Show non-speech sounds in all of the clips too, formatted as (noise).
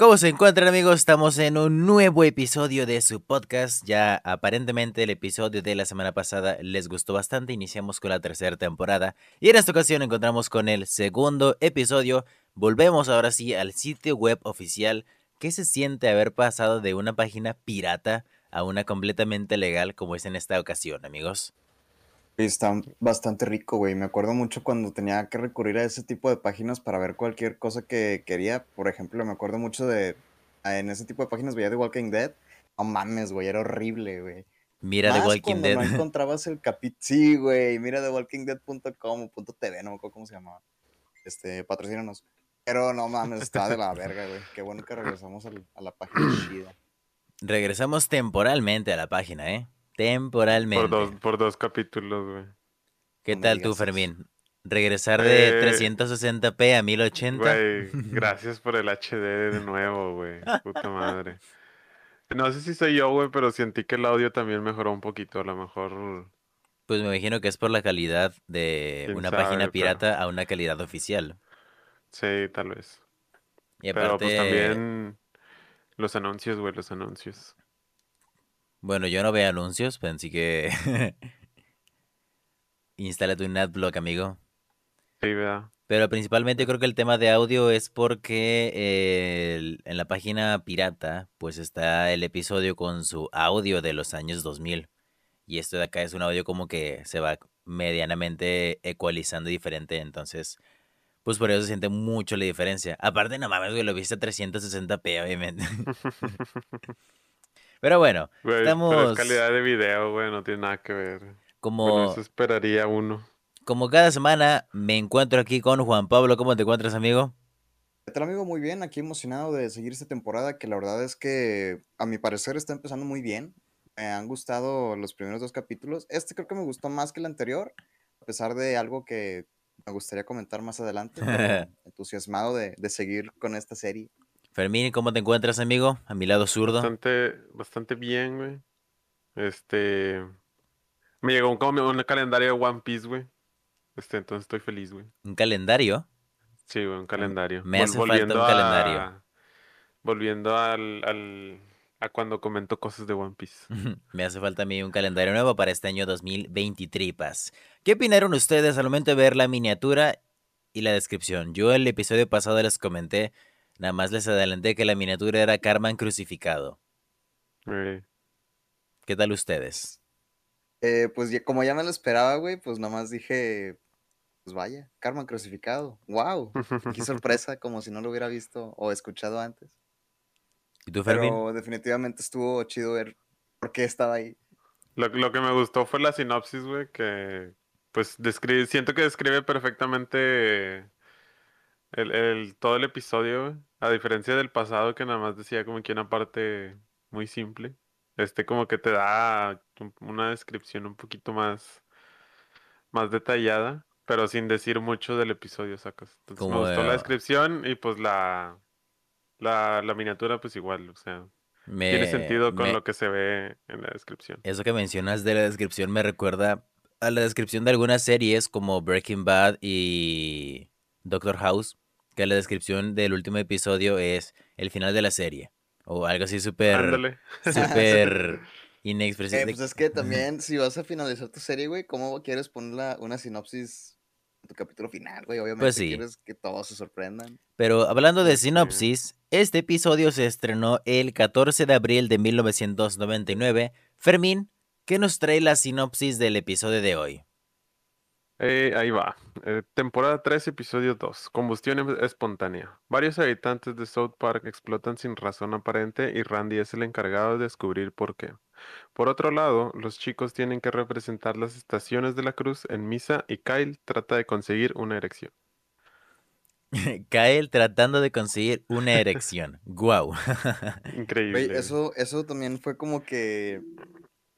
¿Cómo se encuentran amigos? Estamos en un nuevo episodio de su podcast. Ya aparentemente el episodio de la semana pasada les gustó bastante. Iniciamos con la tercera temporada y en esta ocasión encontramos con el segundo episodio. Volvemos ahora sí al sitio web oficial. ¿Qué se siente haber pasado de una página pirata a una completamente legal como es en esta ocasión, amigos? Está bastante rico, güey. Me acuerdo mucho cuando tenía que recurrir a ese tipo de páginas para ver cualquier cosa que quería. Por ejemplo, me acuerdo mucho de. En ese tipo de páginas veía The Walking Dead. No mames, güey, era horrible, güey. Mira The Walking cuando Dead. no (laughs) encontrabas el capítulo. Sí, güey, mira .tv, no me acuerdo cómo se llamaba. Este, patrocínanos. Pero no mames, estaba de la verga, güey. Qué bueno que regresamos al- a la página (clears throat) chida. Regresamos temporalmente a la página, ¿eh? Temporalmente. Por dos, por dos capítulos, güey. ¿Qué No tal tú, eso. Fermín? Regresar de Eh, 360p a 1080. Güey, (laughs) gracias por el HD de nuevo, güey. Puta madre. (laughs) No sé si soy yo, güey, pero sentí que el audio también mejoró un poquito. A lo mejor. Pues me imagino que es por la calidad de una sabe, página pero- pirata a una calidad oficial. Sí, tal vez. Y Pero pues también. Los anuncios, güey, los anuncios. Bueno, yo no veo anuncios, así que (laughs) instálate un adblock, amigo. Sí, ¿verdad? Pero principalmente creo que el tema de audio es porque eh, el- en la página pirata pues está el episodio con su audio de los años 2000. Y esto de acá es un audio como que se va medianamente ecualizando diferente. Entonces, pues por eso se siente mucho la diferencia. Aparte, no mames, güey, lo viste a 360p, obviamente. (laughs) (laughs) Pero bueno, pero Estamos- es calidad de video, güey, no tiene nada que ver. Bueno, como, eso esperaría uno. como cada semana me encuentro aquí con Juan Pablo. ¿Cómo te encuentras, amigo? ¿Qué tal, amigo? Muy bien, aquí emocionado de seguir esta temporada que la verdad es que a mi parecer está empezando muy bien. Me han gustado los primeros dos capítulos. Este creo que me gustó más que el anterior, a pesar de algo que me gustaría comentar más adelante. pero (laughs) entusiasmado de, de seguir con esta serie. Fermín, ¿cómo te encuentras, amigo? A mi lado zurdo. Bastante, bastante bien, güey. Este. Me llegó un, calendario de One Piece, güey. Este, entonces estoy feliz, güey. Un calendario. Sí, güey, un calendario. me Vol- hace falta un calendario. volviendo al, al, a cuando comento cosas de One Piece. (laughs) Me hace falta a mí un calendario nuevo para este año 2023. ¿Qué opinaron ustedes al momento de ver la miniatura y la descripción? Yo el episodio pasado les comenté, nada más les adelanté que la miniatura era Carmen crucificado. Eh, ¿Qué tal ustedes? Eh, pues ya- como ya me lo esperaba, güey, pues nomás dije, pues vaya, Carmen crucificado. ¡Wow! (laughs) Qué sorpresa, como si no lo hubiera visto o escuchado antes. ¿Y tú, Fermín? Pero definitivamente estuvo chido ver por qué estaba ahí. Lo, lo que me gustó fue la sinopsis, güey, que pues describe, siento que describe perfectamente el, el- todo el episodio. A diferencia del pasado que nada más decía como que una parte muy simple. Este como que te da un- una descripción un poquito más, más detallada, pero sin decir mucho del episodio, sacas. Entonces me gustó la de- descripción y pues la, la, la miniatura pues igual, o sea, tiene sentido con me- lo que se ve en la descripción. Eso que mencionas de la descripción me recuerda a la descripción de algunas series como Breaking Bad y Doctor House, que la descripción del último episodio es el final de la serie. O algo así súper, súper (laughs) Eh, inexpresivo. pues es que también, si vas a finalizar tu serie, güey, ¿cómo quieres poner la- una sinopsis en tu capítulo final, güey? Obviamente Pues sí. quieres que todos se sorprendan. Pero hablando de sé. sinopsis, este episodio se estrenó el 14 de abril de 1999. Fermín, ¿qué nos trae la sinopsis del episodio de hoy? Eh, ahí va. Eh, temporada 3, episodio 2. Combustión em- espontánea. Varios habitantes de South Park explotan sin razón aparente y Randy es el encargado de descubrir por qué. Por otro lado, los chicos tienen que representar las estaciones de la cruz en misa y Kyle trata de conseguir una erección. (laughs) Kyle tratando de conseguir una erección. (laughs) ¡Guau! Increíble. Eso, eso también fue como que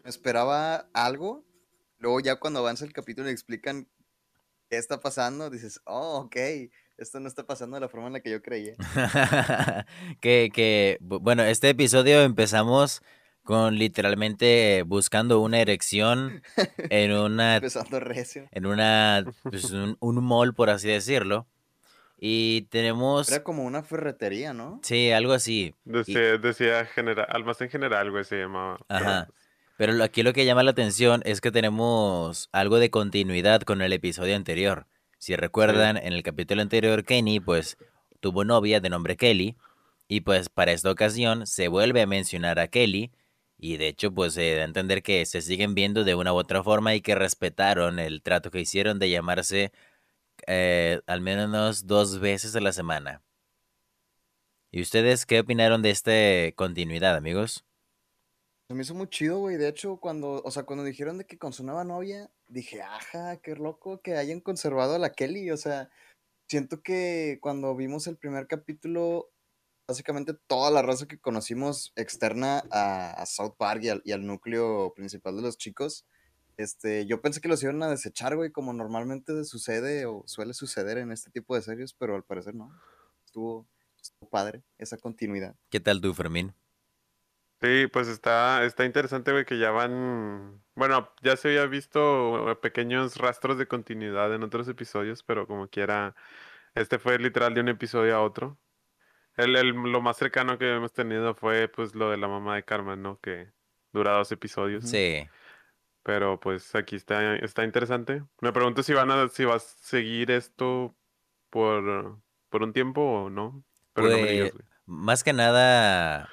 esperaba algo. Luego ya cuando avanza el capítulo y explican qué está pasando, dices, oh, ok, esto no está pasando de la forma en la que yo creía. (laughs) que, que, bu- bueno, este episodio empezamos con literalmente buscando una erección (laughs) en una, Empezando recio. en una, pues, un, un mall, por así decirlo. Y tenemos... Era como una ferretería, ¿no? Sí, algo así. Decía, decía general, almacén general, güey, se llamaba. Ajá. Pero aquí lo que llama la atención es que tenemos algo de continuidad con el episodio anterior. Si recuerdan, en el capítulo anterior, Kenny, pues, tuvo novia de nombre Kelly. Y pues para esta ocasión se vuelve a mencionar a Kelly. Y de hecho, pues se da a entender que se siguen viendo de una u otra forma y que respetaron el trato que hicieron de llamarse eh, al menos dos veces a la semana. ¿Y ustedes qué opinaron de esta continuidad, amigos? Se me hizo muy chido, güey. De hecho, cuando, o sea, cuando dijeron de que con su nueva novia, dije, ajá, qué loco que hayan conservado a la Kelly. O sea, siento que cuando vimos el primer capítulo, básicamente toda la raza que conocimos externa a, a South Park y al, y al núcleo principal de los chicos, este, yo pensé que los iban a desechar, güey, como normalmente sucede o suele suceder en este tipo de series, pero al parecer no. Estuvo, estuvo padre esa continuidad. ¿Qué tal tú, Fermín? Sí, pues está, está interesante, güey, que ya van. Bueno, ya se había visto eh, pequeños rastros de continuidad en otros episodios, pero como quiera, este fue literal de un episodio a otro. El, el- lo más cercano que hemos tenido fue pues lo de la mamá de Carmen, ¿no? Que dura dos episodios. Sí. Pero pues aquí está, está interesante. Me pregunto si van a, si vas a seguir esto por, por un tiempo o no. Pero no me digas, Pues, güey. más que nada,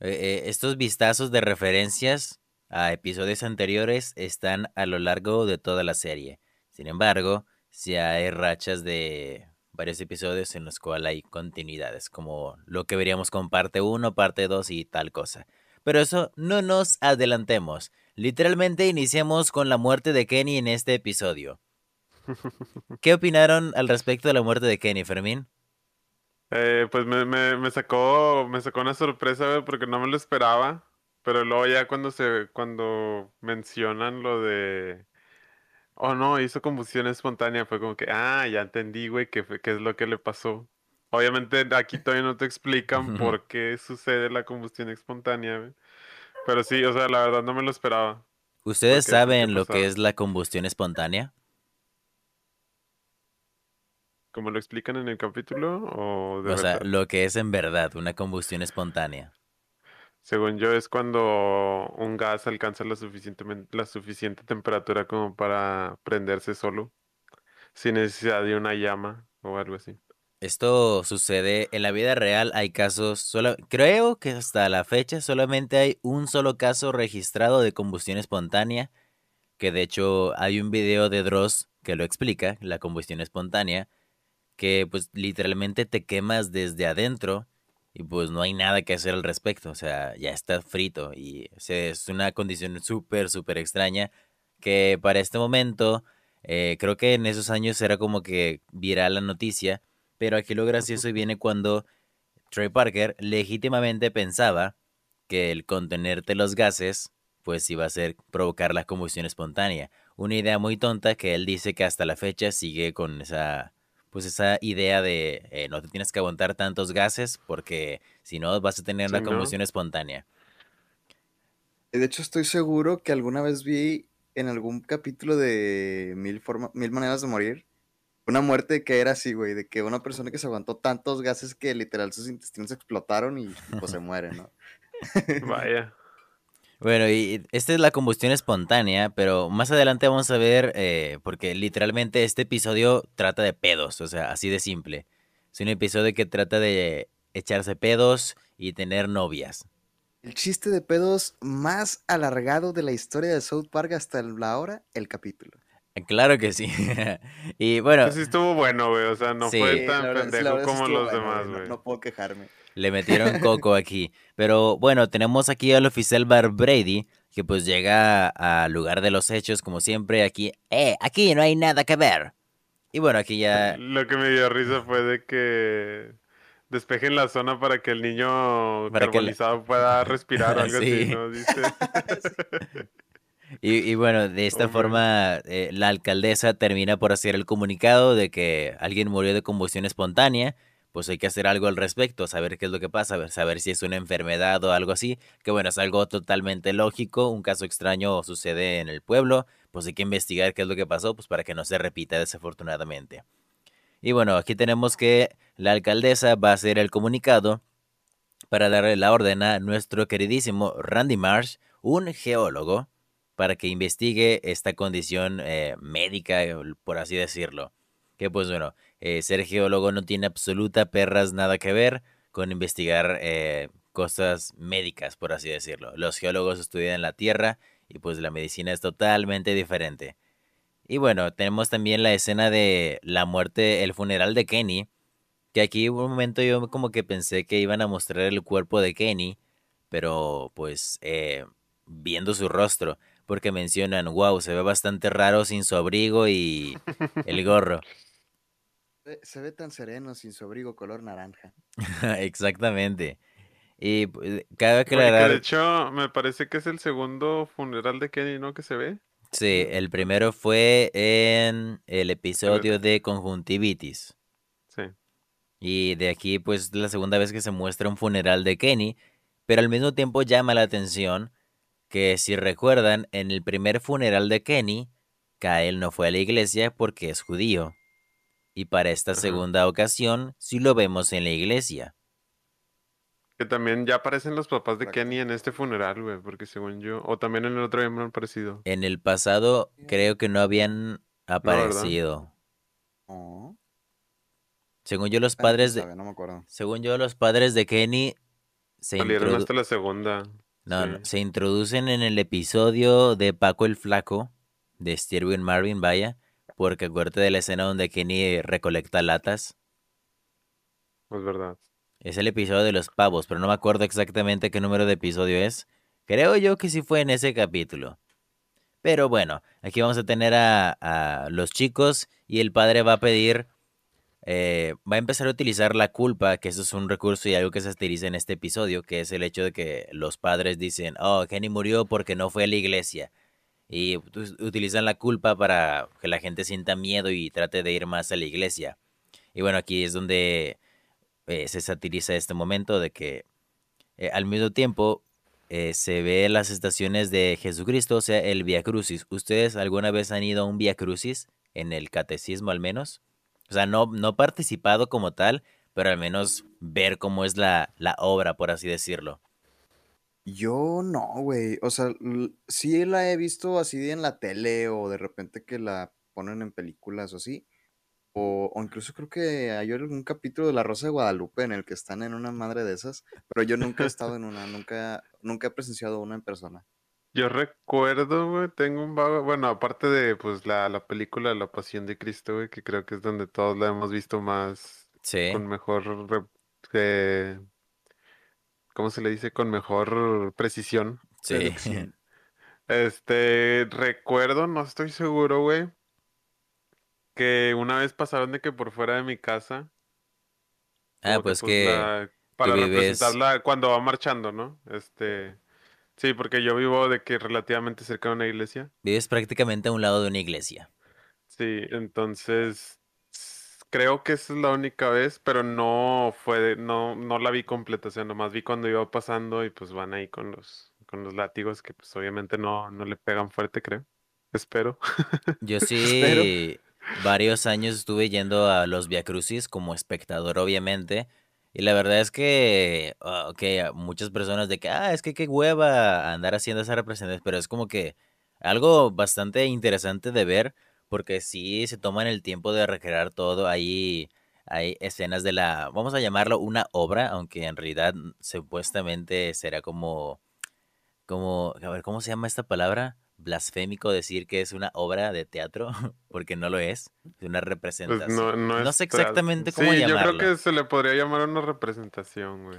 eh, estos vistazos de referencias a episodios anteriores están a lo largo de toda la serie. Sin embargo, si hay rachas de varios episodios en los cuales hay continuidades, como lo que veríamos con parte 1, parte 2 y tal cosa. Pero eso no nos adelantemos. Literalmente iniciamos con la muerte de Kenny en este episodio. (laughs) ¿Qué opinaron al respecto de la muerte de Kenny, Fermín? Eh, pues me, me, me sacó, me sacó una sorpresa, güey, porque no me lo esperaba. Pero luego ya cuando se, cuando mencionan lo de, oh no, hizo combustión espontánea, fue como que, ah, ya entendí, güey, qué, qué es lo que le pasó. Obviamente aquí todavía no te explican por qué sucede la combustión espontánea, güey. Pero sí, o sea, la verdad no me lo esperaba. ¿Ustedes saben lo que es la combustión espontánea? ¿Cómo lo explican en el capítulo o de O sea, lo que es en verdad una combustión espontánea. Según yo, es cuando un gas alcanza la suficientemente, la suficiente temperatura como para prenderse solo, sin necesidad de una llama o algo así. Esto sucede en la vida real, hay casos, solo, creo que hasta la fecha solamente hay un solo caso registrado de combustión espontánea, que de hecho hay un video de Dross que lo explica, la combustión espontánea, que pues literalmente te quemas desde adentro y pues no hay nada que hacer al respecto, o sea, ya está frito y o sea, es una condición súper, súper extraña que para este momento, eh, creo que en esos años era como que viral la noticia, pero aquí lo gracioso viene cuando Trey Parker legítimamente pensaba que el contenerte los gases pues iba a ser provocar la combustión espontánea. Una idea muy tonta que él dice que hasta la fecha sigue con esa pues esa idea de eh, no te tienes que aguantar tantos gases porque si no vas a tener Sí, la ¿no? combustión espontánea. De hecho, estoy seguro que alguna vez vi en algún capítulo de Mil, forma- Mil Maneras de Morir una muerte que era así, güey, de que una persona que se aguantó tantos gases que literal sus intestinos explotaron y, y, pues se muere, ¿no? (laughs) Vaya. Bueno, y esta es la combustión espontánea, pero más adelante vamos a ver, eh, porque literalmente este episodio trata de pedos, o sea, así de simple. Es un episodio que trata de echarse pedos y tener novias. El chiste de pedos más alargado de la historia de South Park hasta la hora, el capítulo. Claro que sí. (laughs) y bueno, Pues sí estuvo bueno, güey. O sea, no Sí. fue tan verdad- pendejo como los bueno, demás, güey, no- güey. No, puedo quejarme. Le metieron coco aquí. Pero bueno, tenemos aquí al oficial Bar Brady, que pues llega al lugar de los hechos, como siempre, aquí. ¡Eh! Aquí no hay nada que ver. Y bueno, aquí ya. Lo que me dio risa fue de que despejen la zona para que el niño Para que carbonizado pueda respirar o (laughs) algo Sí. así, ¿no? Dice. Y, y bueno, de esta forma, eh, la alcaldesa termina por hacer el comunicado de que alguien murió de combustión espontánea. Pues hay que hacer algo al respecto, saber qué es lo que pasa, saber si es una enfermedad o algo así. Que bueno, es algo totalmente lógico. Un caso extraño sucede en el pueblo. Pues hay que investigar qué es lo que pasó, pues para que no se repita desafortunadamente. Y bueno, aquí tenemos que la alcaldesa va a hacer el comunicado para darle la orden a nuestro queridísimo Randy Marsh, un geólogo, para que investigue esta condición eh, médica, por así decirlo. Que pues bueno, eh, ser geólogo no tiene absoluta perras nada que ver con investigar cosas médicas, por así decirlo. Los geólogos estudian la tierra y pues la medicina es totalmente diferente. Y bueno, tenemos también la escena de la muerte, el funeral de Kenny, que aquí un momento yo como que pensé que iban a mostrar el cuerpo de Kenny, pero pues eh, viendo su rostro, porque mencionan, wow, se ve bastante raro sin su abrigo y el gorro. Se ve tan sereno sin su abrigo color naranja. (laughs) Exactamente. Y pues, cabe aclarar... de hecho, me parece que es el segundo funeral de Kenny, ¿no? Que se ve. Sí, el primero fue en el episodio de Conjuntivitis. Sí. Y de aquí, pues, la segunda vez que se muestra un funeral de Kenny, pero al mismo tiempo llama la atención que, si recuerdan, en el primer funeral de Kenny, Kael no fue a la iglesia porque es judío. Y para esta segunda ocasión, sí lo vemos en la iglesia. Que también ya aparecen los papás de Kenny en este funeral, güey, porque según yo, o también en el otro me han aparecido. En el pasado creo que no habían aparecido. Según yo los padres de Según yo los padres de Kenny se salieron hasta la segunda. No, se introducen en el episodio de Paco el Flaco de Steven Marvin, vaya, porque acuérdate de la escena donde Kenny recolecta latas. Es verdad. Es el episodio de los pavos, pero no me acuerdo exactamente qué número de episodio es. Creo yo que sí fue en ese capítulo. Pero bueno, aquí vamos a tener a, los chicos y el padre va a pedir, eh, va a empezar a utilizar la culpa, que eso es un recurso y algo que se utiliza en este episodio, que es el hecho de que los padres dicen, oh, Kenny murió porque no fue a la iglesia. Y utilizan la culpa para que la gente sienta miedo y trate de ir más a la iglesia. Y bueno, aquí es donde eh, se satiriza este momento de que eh, al mismo tiempo eh, se ve las estaciones de Jesucristo, o sea, el Via Crucis. ¿Ustedes alguna vez han ido a un Via Crucis? En el catecismo al menos. O sea, no, no participado como tal, pero al menos ver cómo es la, la obra, por así decirlo. Yo no, güey. O sea, sí la he visto así en la tele o de repente que la ponen en películas o así. O, incluso creo que hay algún capítulo de La Rosa de Guadalupe en el que están en una madre de esas, pero yo nunca he estado en una, nunca, nunca he presenciado una en persona. Yo recuerdo, güey, tengo un vago, bueno, aparte de pues la, la película La Pasión de Cristo, güey, que creo que es donde todos la hemos visto más sí. con mejor eh, ¿cómo se le dice? Con mejor precisión. Sí. (laughs) Este, recuerdo, no estoy seguro, güey, que una vez pasaron de que por fuera de mi casa. Ah, pues que, pues, para representarla cuando va marchando, ¿no? Este. Sí, porque yo vivo de que relativamente cerca de una iglesia. Vives prácticamente a un lado de una iglesia. Sí, entonces creo que esa es la única vez, pero no fue, no, no la vi completa, o sea, nomás vi cuando iba pasando y pues van ahí con los, con los látigos que pues obviamente no, no le pegan fuerte, creo. Espero. (laughs) Yo sí, varios años estuve yendo a los Via Crucis como espectador, obviamente. Y la verdad es que, uh, muchas personas de que, ah, es que qué hueva andar haciendo esa representación, pero es como que algo bastante interesante de ver, porque sí se toman el tiempo de recrear todo. Ahí hay escenas de la, vamos a llamarlo una obra, aunque en realidad supuestamente será como, como, a ver, ¿cómo se llama esta palabra? blasfémico decir que es una obra de teatro, (laughs) porque no lo es, es una pues representación. no, sé exactamente cómo sí, Yo creo que se le podría llamar una representación, güey.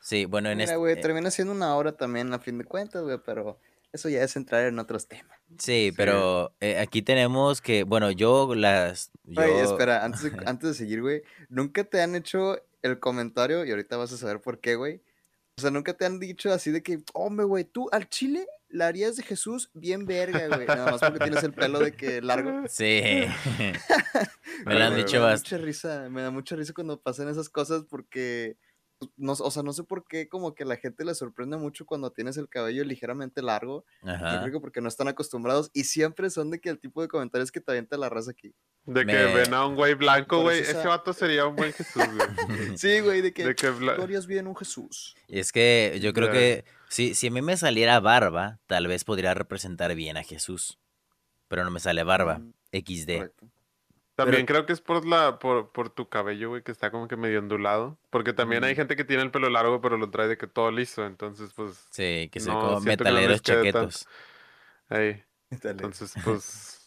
Sí, bueno, en este... güey, eh termina siendo una obra también a fin de cuentas, güey, pero eso ya es entrar en otros temas. Sí, pero eh, aquí tenemos que, bueno, yo las... Yo... espera, antes de, (laughs) antes de seguir, güey, ¿nunca te han hecho el comentario, y ahorita vas a saber por qué, güey? O sea, nunca te han dicho así de que, hombre, güey, tú al chile la harías de Jesús bien verga, güey. Nada más porque tienes el pelo de que largo. (laughs) Sí. (laughs) me lo han dicho bastante. Me da mucha risa, me da mucha risa cuando pasan esas cosas porque no, o sea, no sé por qué como que la gente le sorprende mucho cuando tienes el cabello ligeramente largo. Yo Ajá. creo que porque no están acostumbrados y siempre son de que el tipo de comentarios que te avienta la raza aquí. De que Me- ven a un güey blanco, güey. Ese vato sería un buen Jesús, güey. (laughs) Sí, güey, de que, De que bla- tú harías bien un Jesús. Y es que yo creo que si, si a mí me saliera barba, tal vez podría representar bien a Jesús. Pero no me sale barba. Mm, XD. Correcto. También creo que es por la, por, por tu cabello, güey, que está como que medio ondulado. Porque también hay gente que tiene el pelo largo, pero lo trae de que todo liso. Entonces, pues, Sí, que soy No, como que metaleros tanto. chaquetos. ahí. Entonces, pues. (laughs)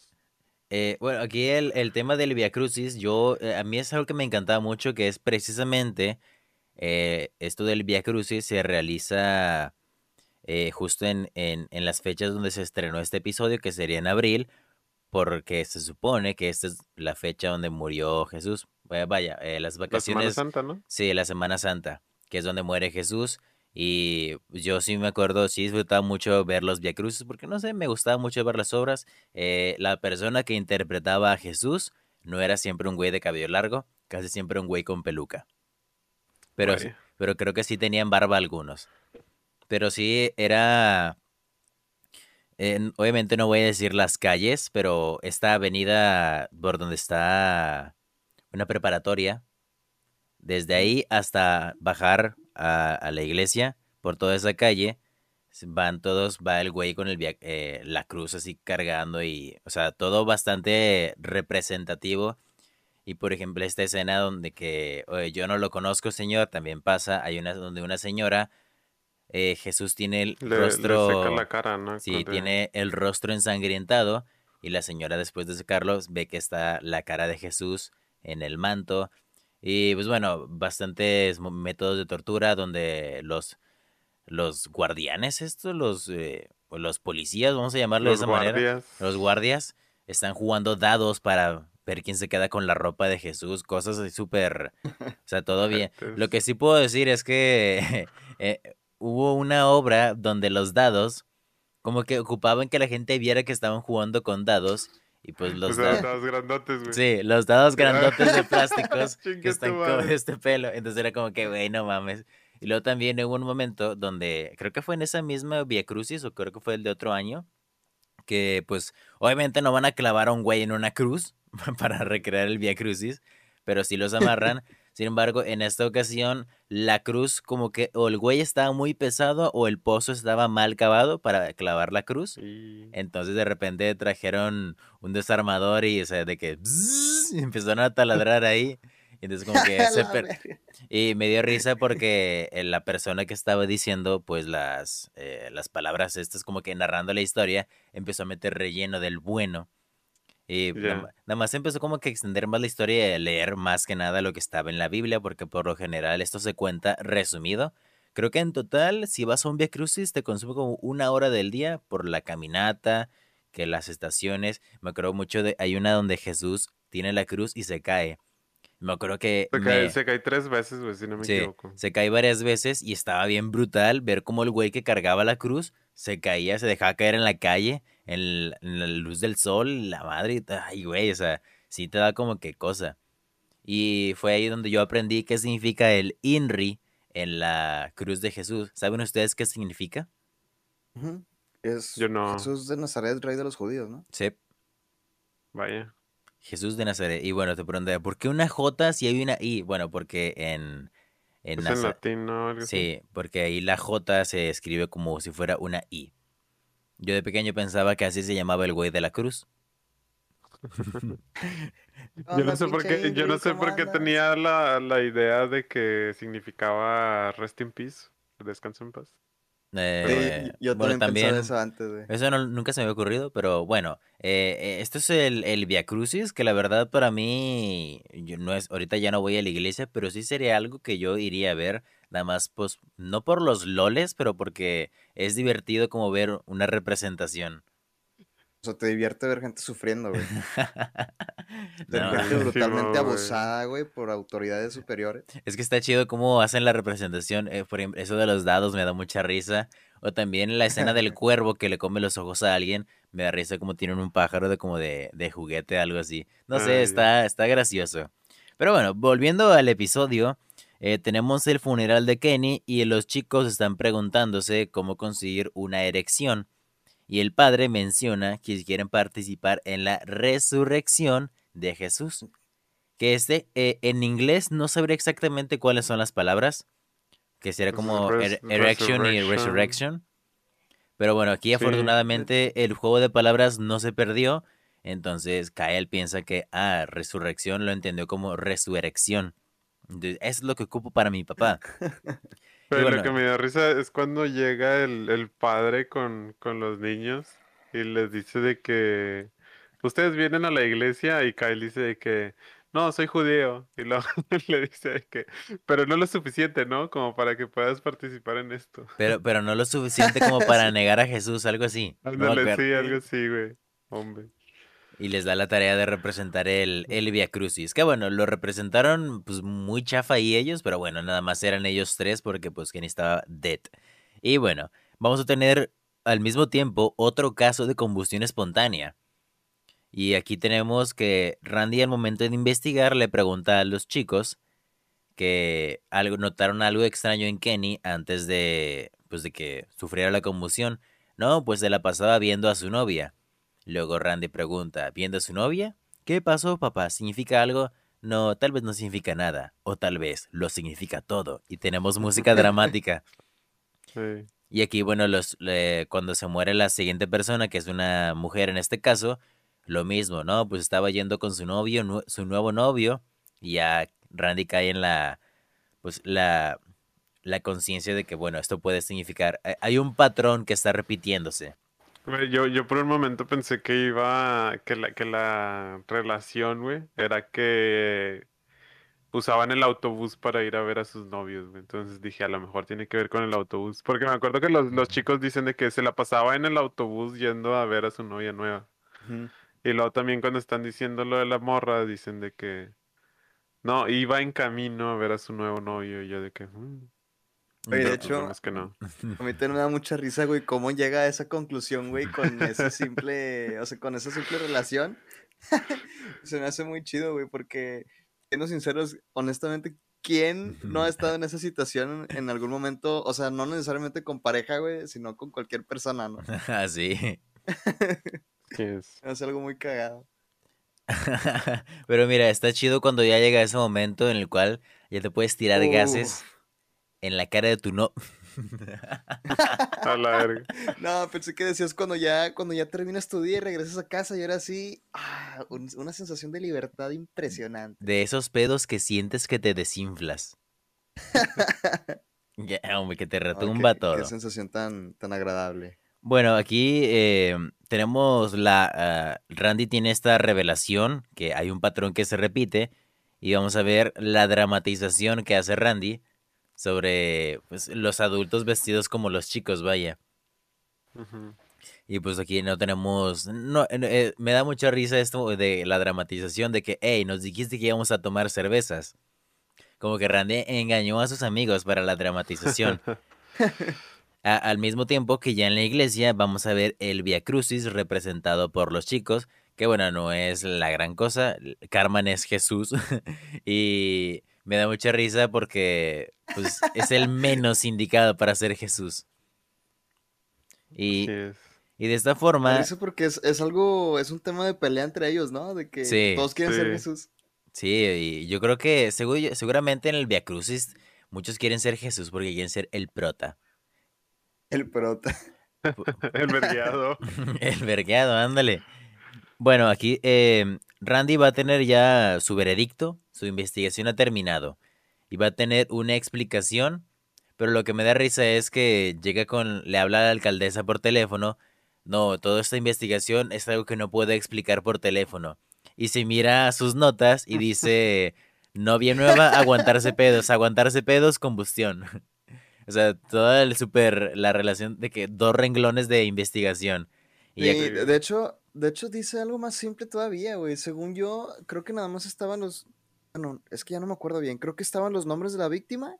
Eh, bueno, aquí el, el tema del Via Crucis, yo, eh, a mí es algo que me encantaba mucho, que es precisamente eh, esto del Via Crucis se realiza eh, justo en, en, en las fechas donde se estrenó este episodio, que sería en abril, porque se supone que esta es la fecha donde murió Jesús. Vaya, vaya, eh, las La Semana vacaciones, Santa, ¿no? sí, la Semana Santa, que es donde muere Jesús. Y yo sí me acuerdo, sí disfrutaba mucho ver los Via Crucis, porque no sé, me gustaba mucho ver las obras. Eh, la persona que interpretaba a Jesús no era siempre un güey de cabello largo, casi siempre un güey con peluca. Pero, pero creo que sí tenían barba algunos. Pero sí era... en- obviamente no voy a decir las calles, pero esta avenida por donde está una preparatoria, desde ahí hasta bajar a, a la iglesia, por toda esa calle, van todos, va el güey con el via- eh, la cruz así cargando y, o sea, todo bastante representativo. Y por ejemplo, esta escena donde que "Oye, yo no lo conozco, señor, también pasa. Hay una donde una señora, eh, Jesús tiene el Le, le rostro, seca la cara, ¿no? sí, tiene el rostro ensangrentado y la señora después de secarlo ve que está la cara de Jesús en el manto. Y pues bueno, bastantes métodos de tortura donde los, los guardianes, estos, los, eh, los policías, vamos a llamarlo Los de esa manera. Los guardias están jugando dados para ver quién se queda con la ropa de Jesús, cosas así súper, o sea, todo bien. Lo que sí puedo decir es que (laughs) eh, hubo una obra donde los dados como que ocupaban que la gente viera que estaban jugando con dados y pues los sea, dados... dados grandotes, güey. Sí, los dados grandotes de (laughs) plásticos que están de este pelo. Entonces era como que, güey, no mames. Y luego también hubo un momento donde, creo que fue en esa misma Via Crucis, o creo que fue el de otro año, que pues obviamente no van a clavar a un güey en una cruz (laughs) para recrear el Via Crucis, pero sí los (laughs) amarran. Sin embargo, en esta ocasión, la cruz como que o el güey estaba muy pesado o el pozo estaba mal cavado para clavar la cruz. Entonces de repente trajeron un desarmador y, o sea, de que (laughs) bzzz, empezaron a taladrar ahí. Y entonces como que (laughs) se per-. Y me dio (laughs) risa porque eh, la persona que estaba diciendo pues las, eh, las palabras estas como que narrando la historia empezó a meter relleno del bueno. Y Ya. nada, nada más empezó como que a extender más la historia y a leer más que nada lo que estaba en la Biblia porque por lo general esto se cuenta resumido. Creo que en total si vas a un Via Crucis te consume como una hora del día por la caminata, que las estaciones. Me acuerdo mucho de, hay una donde Jesús tiene la cruz y se cae. Me acuerdo que... Se, cae, me- se cae tres veces, güey, si no me Sí, equivoco. se cae varias veces y estaba bien brutal ver cómo el güey que cargaba la cruz se caía, se dejaba caer en la calle, en la, en la luz del sol, la madre, y ay, güey, o sea, sí te da como que cosa. Y fue ahí donde yo aprendí qué significa el INRI en la cruz de Jesús. ¿Saben ustedes qué significa? Es Yo no. Jesús de Nazaret, rey de los judíos, ¿no? Sí, Vaya. Jesús de Nazaret. Y bueno, te pregunté, ¿por qué una J si hay una I? Bueno, porque en... en Es en Naza- latín, ¿no? Algo así. Sí, porque ahí la J se escribe como si fuera una I. Yo de pequeño pensaba que así se llamaba el güey de la cruz. (laughs) Yo no sé por qué, yo no sé por qué tenía la, la idea de que significaba rest in peace, descanso en paz. Eh, yo bueno, también, eso antes, güey. eso no- nunca se me había ocurrido, pero bueno, eh, esto es el, el Via Crucis, que la verdad para mí, yo no es, ahorita ya no voy a la iglesia, pero sí sería algo que yo iría a ver, nada más, pues, no por los loles, pero porque es divertido como ver una representación. O sea, te divierte ver gente sufriendo, güey. (laughs) Ver No, gente brutalmente güey. abusada, güey, por autoridades superiores. Es que está chido cómo hacen la representación. eh, por ejemplo, eso de los dados me da mucha risa. O también la escena del (laughs) cuervo que le come los ojos a alguien. Me da risa como tienen un pájaro de como de, de juguete, algo así. No sé, Ay. está, está gracioso. Pero bueno, volviendo al episodio. Eh, tenemos el funeral de Kenny y los chicos están preguntándose cómo conseguir una erección. Y el padre menciona que quieren participar en la resurrección de Jesús. Que este, eh, en inglés no sabría exactamente cuáles son las palabras. Que sería Pues, como res- er- erection y resurrection. resurrection. Pero bueno, aquí Sí. afortunadamente el juego de palabras no se perdió. Entonces Kael piensa que, ah, resurrección lo entendió como resurrección. Es lo que ocupo para mi papá. (laughs) Pero bueno. lo que me da risa es cuando llega el, el padre con, con los niños y les dice de que ustedes vienen a la iglesia y Kyle dice de que no, soy judío. Y luego (laughs) le dice de que, pero no lo suficiente, ¿no? Como para que puedas participar en esto. Pero, pero no lo suficiente (laughs) como para negar a Jesús, algo así. Ándale, sí, algo así, güey. Hombre. Y les da la tarea de representar el, el Via Crucis. Que bueno, lo representaron pues muy chafa ahí ellos, pero bueno, nada más eran ellos tres porque pues Kenny estaba dead. Y bueno, vamos a tener al mismo tiempo otro caso de combustión espontánea. Y aquí tenemos que Randy al momento de investigar le pregunta a los chicos que algo, notaron algo extraño en Kenny antes de, pues, de que sufriera la conmoción. No, pues se la pasaba viendo a su novia. Luego Randy pregunta, ¿viendo a su novia? ¿Qué pasó, papá? ¿Significa algo? No, tal vez no significa nada. O tal vez lo significa todo. Y tenemos música dramática. (laughs) Sí. Y aquí, bueno, los, cuando se muere la siguiente persona, que es una mujer en este caso, lo mismo, ¿no? Pues estaba yendo con su novio, su nuevo novio, y ya Randy cae en la, pues, la, la conciencia de que, bueno, esto puede significar, hay- hay un patrón que está repitiéndose. Yo, yo por un momento pensé que iba, que la, que la relación, güey, era que usaban el autobús para ir a ver a sus novios, güey. Entonces dije, a lo mejor tiene que ver con el autobús. Porque me acuerdo que los, los chicos dicen de que se la pasaba en el autobús yendo a ver a su novia nueva. Y luego también cuando están diciendo lo de la morra, dicen de que no, iba en camino a ver a su nuevo novio. Y yo de que, "Mm". Oye, de pues hecho, que no. A mí también me da mucha risa, güey, cómo llega a esa conclusión, güey, con ese (laughs) simple, o sea, con esa simple relación. (laughs) Se me hace muy chido, güey, porque, siendo sinceros, honestamente, ¿quién no ha estado en esa situación en algún momento? O sea, no necesariamente con pareja, güey, sino con cualquier persona, ¿no? (laughs) Así. Sí es. Es algo muy cagado. Pero mira, está chido cuando ya llega ese momento en el cual ya te puedes tirar gases en la cara de tu no. (laughs) A la verga. No, pensé que decías cuando ya, cuando ya terminas tu día y regresas a casa y ahora sí, ah, un- una sensación de libertad impresionante. De esos pedos que sientes que te desinflas. (laughs) Ya, hombre, que te retumba todo. Qué sensación tan, tan agradable. Bueno, aquí eh, tenemos la... ah, Randy tiene esta revelación, que hay un patrón que se repite, y vamos a ver la dramatización que hace Randy sobre pues, los adultos vestidos como los chicos, vaya. Y pues aquí no tenemos... No, eh, eh, me da mucha risa esto de la dramatización de que, hey, nos dijiste que íbamos a tomar cervezas. Como que Randy engañó a sus amigos para la dramatización. (laughs) A- al mismo tiempo que ya en la iglesia vamos a ver el Via Crucis representado por los chicos, que bueno, no es la gran cosa. Carmen es Jesús (laughs) y me da mucha risa porque pues, es el menos indicado para ser Jesús. Y, es. y de esta forma, dice porque es, es algo, es un tema de pelea entre ellos, ¿no? De que Sí, todos quieren ser. Jesús. sí, y yo creo que seguro- seguramente en el Via Crucis muchos quieren ser Jesús porque quieren ser el prota. El prota. (laughs) El vergueado. (laughs) El vergueado, ándale. Bueno, aquí eh, Randy va a tener ya su veredicto, su investigación ha terminado y va a tener una explicación, pero lo que me da risa es que llega con, le habla a la alcaldesa por teléfono, no, toda esta investigación es algo que no puedo explicar por teléfono. Y se mira sus notas y dice, (laughs) novia nueva, aguantarse pedos, aguantarse pedos, combustión. (laughs) O sea, toda el super, la relación de que dos renglones de investigación. Y Sí, de hecho, de hecho dice algo más simple todavía, güey. Según yo, creo que nada más estaban los, bueno, es que ya no me acuerdo bien. Creo que estaban los nombres de la víctima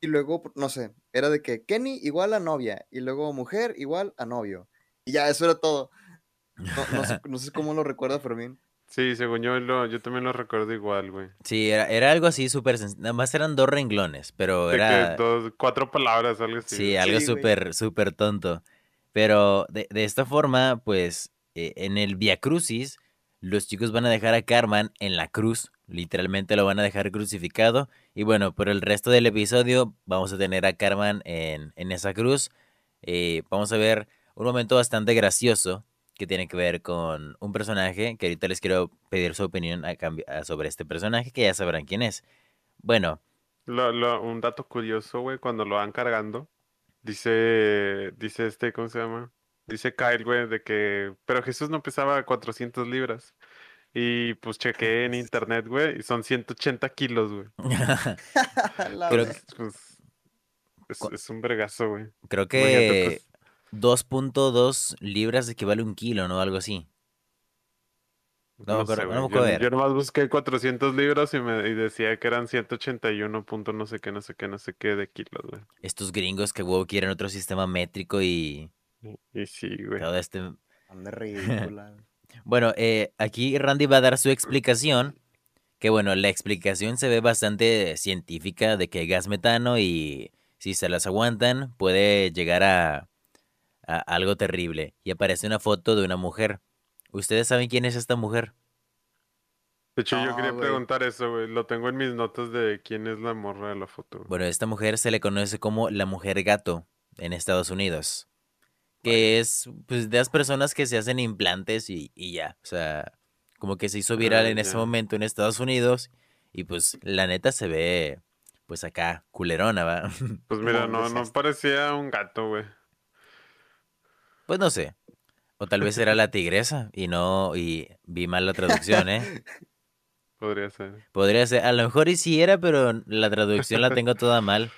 y luego, no sé, era de que Kenny igual a novia y luego mujer igual a novio. Y ya, eso era todo. No, no sé, no sé cómo lo recuerda Fermín. Sí, según yo, lo, yo también lo recuerdo igual, güey. Sí, era, era algo así súper sencillo. Nada más eran dos renglones, pero De era... que dos, cuatro palabras, algo así. Sí, algo Sí, súper, súper tonto. Pero de, de esta forma, pues, eh, en el Via Crucis, los chicos van a dejar a Carman en la cruz. Literalmente lo van a dejar crucificado. Y bueno, por el resto del episodio vamos a tener a Carman en, en esa cruz. Eh, vamos a ver un momento bastante gracioso que tiene que ver con un personaje que ahorita les quiero pedir su opinión sobre este personaje que ya sabrán quién es. Bueno, lo- un dato curioso, güey, cuando lo van cargando, dice, dice este, ¿cómo se llama? Dice Kyle, güey, de que, pero Jesús no pesaba 400 libras. Y pues chequé en internet, güey, y son 180 kilos, güey. Creo que- Pues, es, es un bregazo, güey. creo que pues, 2.2 libras equivale a un kilo, ¿no? Algo así. No me acuerdo- sé, no me güey. acuerdo Yo, ver. yo nomás busqué 400 libras y me y decía que eran 181 punto no sé qué, no sé qué, no sé qué de kilos, güey. Estos gringos que huevo quieren otro sistema métrico y Y sí, güey. todo este... Anda (laughs) ridícula. Bueno, eh, aquí Randy va a dar su explicación, que bueno, la explicación se ve bastante científica de que gas metano y si se las aguantan puede llegar a, a algo terrible. Y aparece una foto de una mujer. ¿Ustedes saben quién es esta mujer? De hecho, yo quería preguntar eso, güey. Lo tengo en mis notas de quién es la morra de la foto. Bueno, esta mujer se le conoce como la mujer gato en Estados Unidos. Que es, pues, de las personas que se hacen implantes y, y ya. O sea, como que se hizo viral Ah, en ese momento en Estados Unidos. Y pues, la neta se ve, pues, acá, culerona, ¿va? (laughs) Pues mira, no, no parecía un gato, güey. Pues no sé. O tal vez era la tigresa y no, y vi mal la traducción, ¿eh? (laughs) Podría ser. Podría ser, a lo mejor y sí era, pero la traducción la tengo toda mal.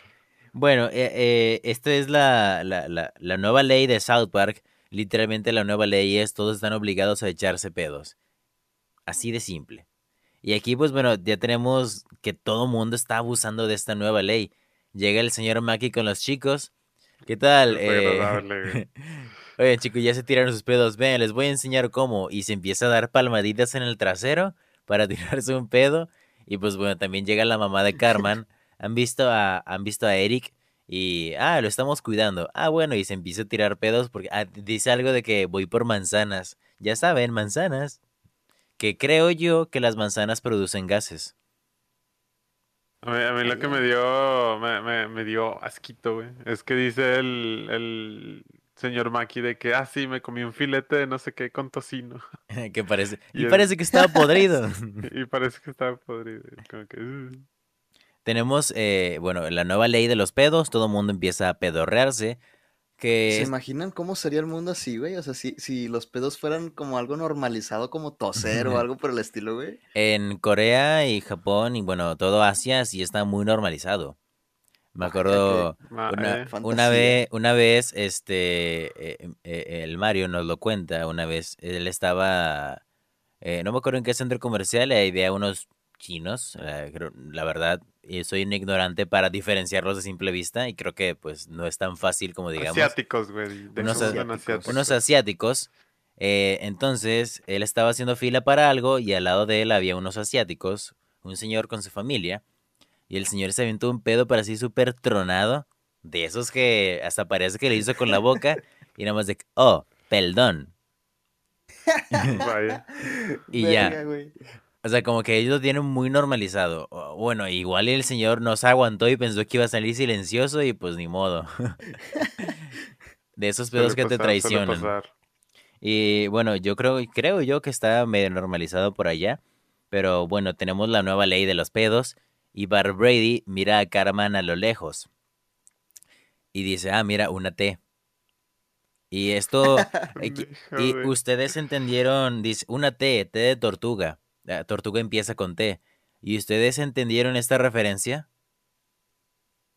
Bueno, eh, eh, esta es la, la, la, la nueva ley de South Park. Literalmente la nueva ley es todos están obligados a echarse pedos. Así de simple. Y aquí, pues bueno, ya tenemos que todo mundo está abusando de esta nueva ley. Llega el señor Maki con los chicos. ¿Qué tal? Eh. (laughs) Oye, chicos, ya se tiraron sus pedos. Ven, les voy a enseñar cómo. Y se empieza a dar palmaditas en el trasero para (laughs) tirarse un pedo. Y pues bueno, también llega la mamá de Carmen. Han visto a, han visto a Eric y, ah, lo estamos cuidando. Ah, bueno, y se empieza a tirar pedos porque ah, dice algo de que voy por manzanas. Ya saben, manzanas. Que creo yo que las manzanas producen gases. A mí, a mí lo que me dio, me, me, me dio asquito, güey. Es que dice el, el señor Maki de que, ah, sí, me comí un filete de no sé qué con tocino. (laughs) que parece. (laughs) Y Y el- parece que estaba podrido. (laughs) Y parece que estaba podrido. Como que, "Ugh". Tenemos, eh, bueno, la nueva ley de los pedos. Todo el mundo empieza a pedorrearse. Que ¿Se imaginan cómo sería el mundo así, güey? O sea, si, si los pedos fueran como algo normalizado, como toser o (laughs) algo por el estilo, güey. En Corea y Japón y bueno, todo Asia sí está muy normalizado. Me Vaya acuerdo Ah, una, eh. una vez, una vez, este, eh, eh, el Mario nos lo cuenta, una vez él estaba, eh, no me acuerdo en qué centro comercial, y ahí había unos chinos, eh, creo- la verdad, soy un ignorante para diferenciarlos de simple vista y creo que pues no es tan fácil como digamos Asiáticos, güey. Unos asiáticos. asiáticos. unos asiáticos. eh, entonces, él estaba haciendo fila para algo y al lado de él había unos asiáticos, un señor con su familia, y el señor se aventó un pedo para así súper tronado, de esos que hasta parece que le hizo con la boca, y nada más de, oh, perdón. (laughs) Vaya. Y ya. O sea, como que ellos lo tienen muy normalizado. Bueno, igual el señor no se aguantó y pensó que iba a salir silencioso y pues ni modo. (laughs) De esos pedos que te pasar, traicionan. Y bueno, yo creo, creo yo que está medio normalizado por allá. Pero bueno, tenemos la nueva ley de los pedos. Y Bar Brady mira a Carmen a lo lejos. Y dice, ah, mira, una T. Y esto, (laughs) y ustedes entendieron, dice, una T, T de tortuga. La tortuga empieza con T. ¿Y ustedes entendieron esta referencia?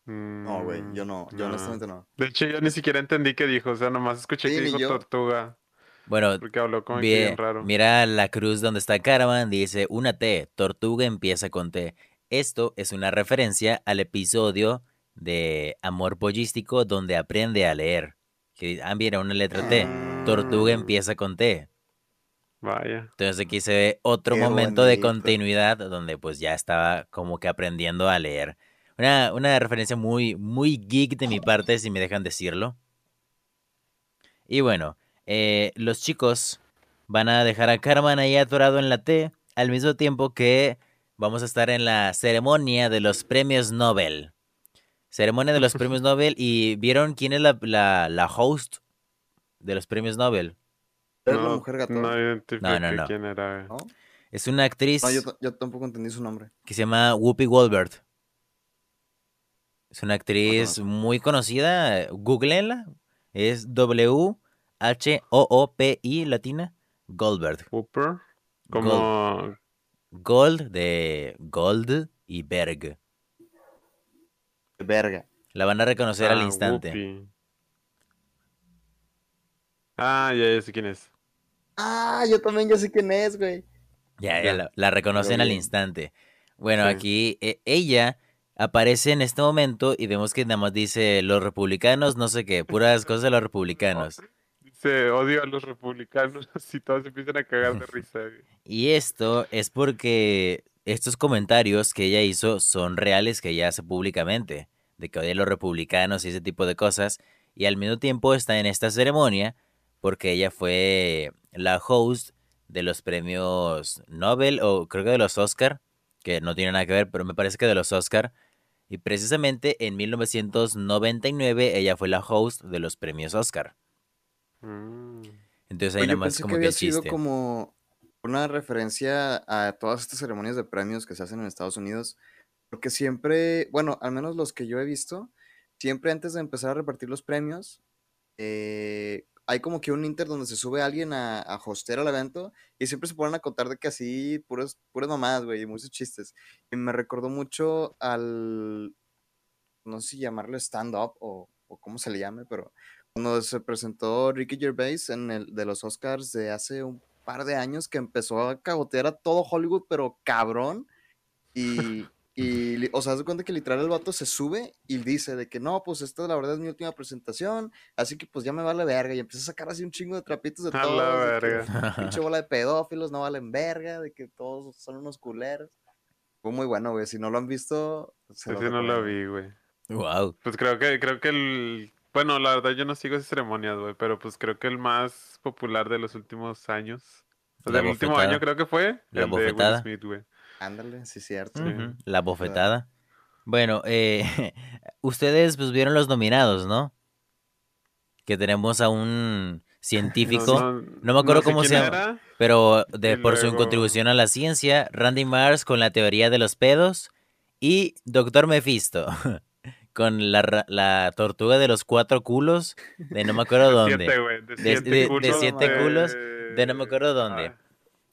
No, güey, yo no, yo Mm, honestamente no. De hecho, yo ni siquiera entendí qué dijo. O sea, nomás escuché Sí, que dijo yo. tortuga. Bueno, Porque habló como bien raro. Mira la cruz donde está Caravan, dice una T, tortuga empieza con T. Esto es una referencia al episodio de Amor Pollístico donde aprende a leer. Que, ah, mira, una letra T, tortuga Mm. empieza con T. Vaya. Entonces aquí se ve otro Qué momento de continuidad donde pues ya estaba como que aprendiendo a leer. Una, una referencia muy, muy geek de mi parte, si me dejan decirlo. Y bueno, eh, los chicos van a dejar a Carmen ahí atorado en la T, al mismo tiempo que vamos a estar en la ceremonia de los premios Nobel. Ceremonia de los (laughs) premios Nobel y ¿vieron quién es la, la, la host de los premios Nobel? ¿Es la No, mujer gato? no No, identifiqué No, no, no. quién era. Es una actriz yo, tampoco entendí su nombre. que se llama Whoopi Goldberg. Es una actriz muy conocida, googleenla. Es W-H-O-O-P-I latina, Goldberg. Hooper. Como. Gold de Gold y Berg. Verga. La van a reconocer al ah, instante. Whoopi. Ah, ya, ya sé quién es. Ah, yo también ya sé quién es, güey. Ya, ya la, la reconocen al instante. Bueno, Sí. aquí eh, ella aparece en este momento y vemos que nada más dice los republicanos, no sé qué, puras cosas de los republicanos. Dice, odio a los republicanos (laughs) y todos se empiezan a cagar de (laughs) risa. güey. Y esto es porque estos comentarios que ella hizo son reales que ella hace públicamente, de que odia a los republicanos y ese tipo de cosas, y al mismo tiempo está en esta ceremonia porque ella fue la host de los premios Nobel o creo que de los Oscar, que no tiene nada que ver, pero me parece que de los Oscar, y precisamente en 1999 ella fue la host de los premios Oscar. Mm. Entonces ahí Oye, nada más pensé que como que había sido como una referencia a todas estas ceremonias de premios que se hacen en Estados Unidos, porque siempre, bueno, al menos los que yo he visto, siempre antes de empezar a repartir los premios, eh, hay como que un inter donde se sube alguien a, a hostear el evento y siempre se ponen a contar de que así, puras, puras mamadas, güey, y muchos chistes. Y me recordó mucho al, no sé si llamarlo stand-up o, o cómo se le llame, pero cuando se presentó Ricky Gervais en el de los Oscars de hace un par de años que empezó a cagotear a todo Hollywood, pero cabrón. (laughs) Y, y o sea, haz de cuenta que literal el vato se sube y dice de que no, pues esta la verdad es mi última presentación, así que pues ya me vale verga. Y empieza a sacar así un chingo de trapitos de A la todos. de que verga. (laughs) Pinche bola de pedófilos, no valen verga, de que todos son unos culeros. Fue muy bueno, güey. Si no lo han visto, se Ese no lo vi, güey. Wow. Pues creo que, creo que el. Bueno, la verdad yo no sigo esas ceremonias, güey, pero pues creo que el más popular de los últimos años. O La sea, el último año creo que fue La el de Will. Smith, güey. Ándale, sí, cierto. La bofetada. Bueno, eh, (laughs) ustedes pues vieron los nominados, ¿no? Que tenemos a un científico, no me acuerdo sé cómo se llama. pero de por su contribución a la ciencia, Randy Mars con la teoría de los pedos y Doctor Mephisto (laughs) con la, ra- la tortuga de los cuatro culos de no me (laughs) acuerdo dónde. Siete, de De- siete de- de culos. siete de- culos, de no me acuerdo dónde. Ah,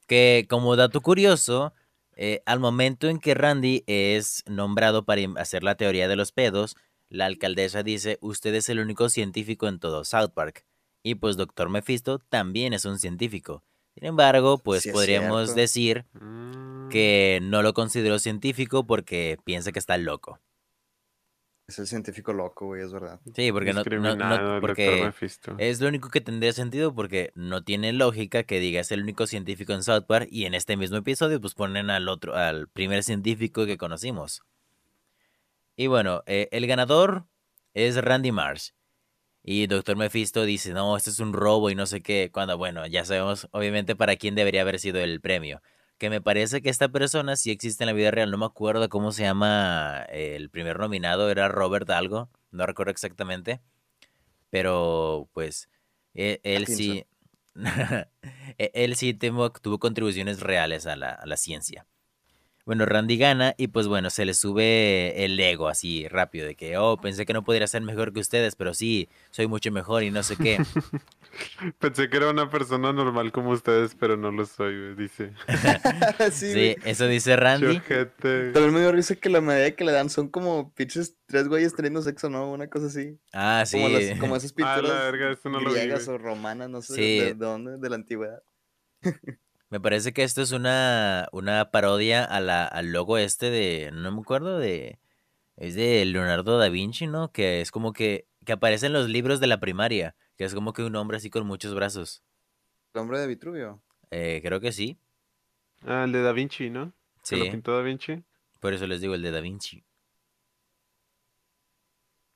Que como dato curioso, eh, al momento en que Randy es nombrado para hacer la teoría de los pedos, la alcaldesa dice, usted es el único científico en todo South Park. Y pues Doctor Mephisto también es un científico. Sin embargo, pues Sí podríamos cierto. decir mm. que no lo consideró científico porque piensa que está loco. Es el científico loco, güey, es verdad. Sí, porque no, no- porque doctor Mephisto. es lo único que tendría sentido porque no tiene lógica que diga es el único científico en South Park y en este mismo episodio pues ponen al otro, al primer científico que conocimos. Y bueno, eh, el ganador es Randy Marsh. Y Doctor Mephisto dice, no, esto es un robo y no sé qué, cuando bueno, ya sabemos obviamente para quién debería haber sido el premio. Que me parece que esta persona sí existe en la vida real, no me acuerdo cómo se llama el primer nominado, era Robert algo, no recuerdo exactamente. Pero pues e- él sí, (laughs) e- él sí tuvo, tuvo contribuciones reales a la, a la ciencia. Bueno, Randy gana y pues bueno, se le sube el ego así rápido de que, oh, pensé que no podría ser mejor que ustedes, pero sí, soy mucho mejor y no sé qué. (laughs) Pensé que era una persona normal como ustedes, pero no lo soy, dice. (laughs) sí, eso dice Randy. Chojete. También me dio risa que la medalla que le dan son como pinches tres güeyes teniendo sexo, ¿no? Una cosa así. Ah, sí. Como, las, como esas (laughs) Ah, pinturas la verga, eso no lo vi, griegas o romanas, no sé Sí. de, de dónde, de la antigüedad. Me parece que esto es una, una parodia a la, al logo este de, no me acuerdo de, es de Leonardo da Vinci, ¿no? Que es como que, que aparece en los libros de la primaria, que es como que un hombre así con muchos brazos. El hombre de Vitruvio. Eh, creo que sí. Ah, el de Da Vinci, ¿no? ¿Se lo Sí. pintó Da Vinci? Por eso les digo el de Da Vinci.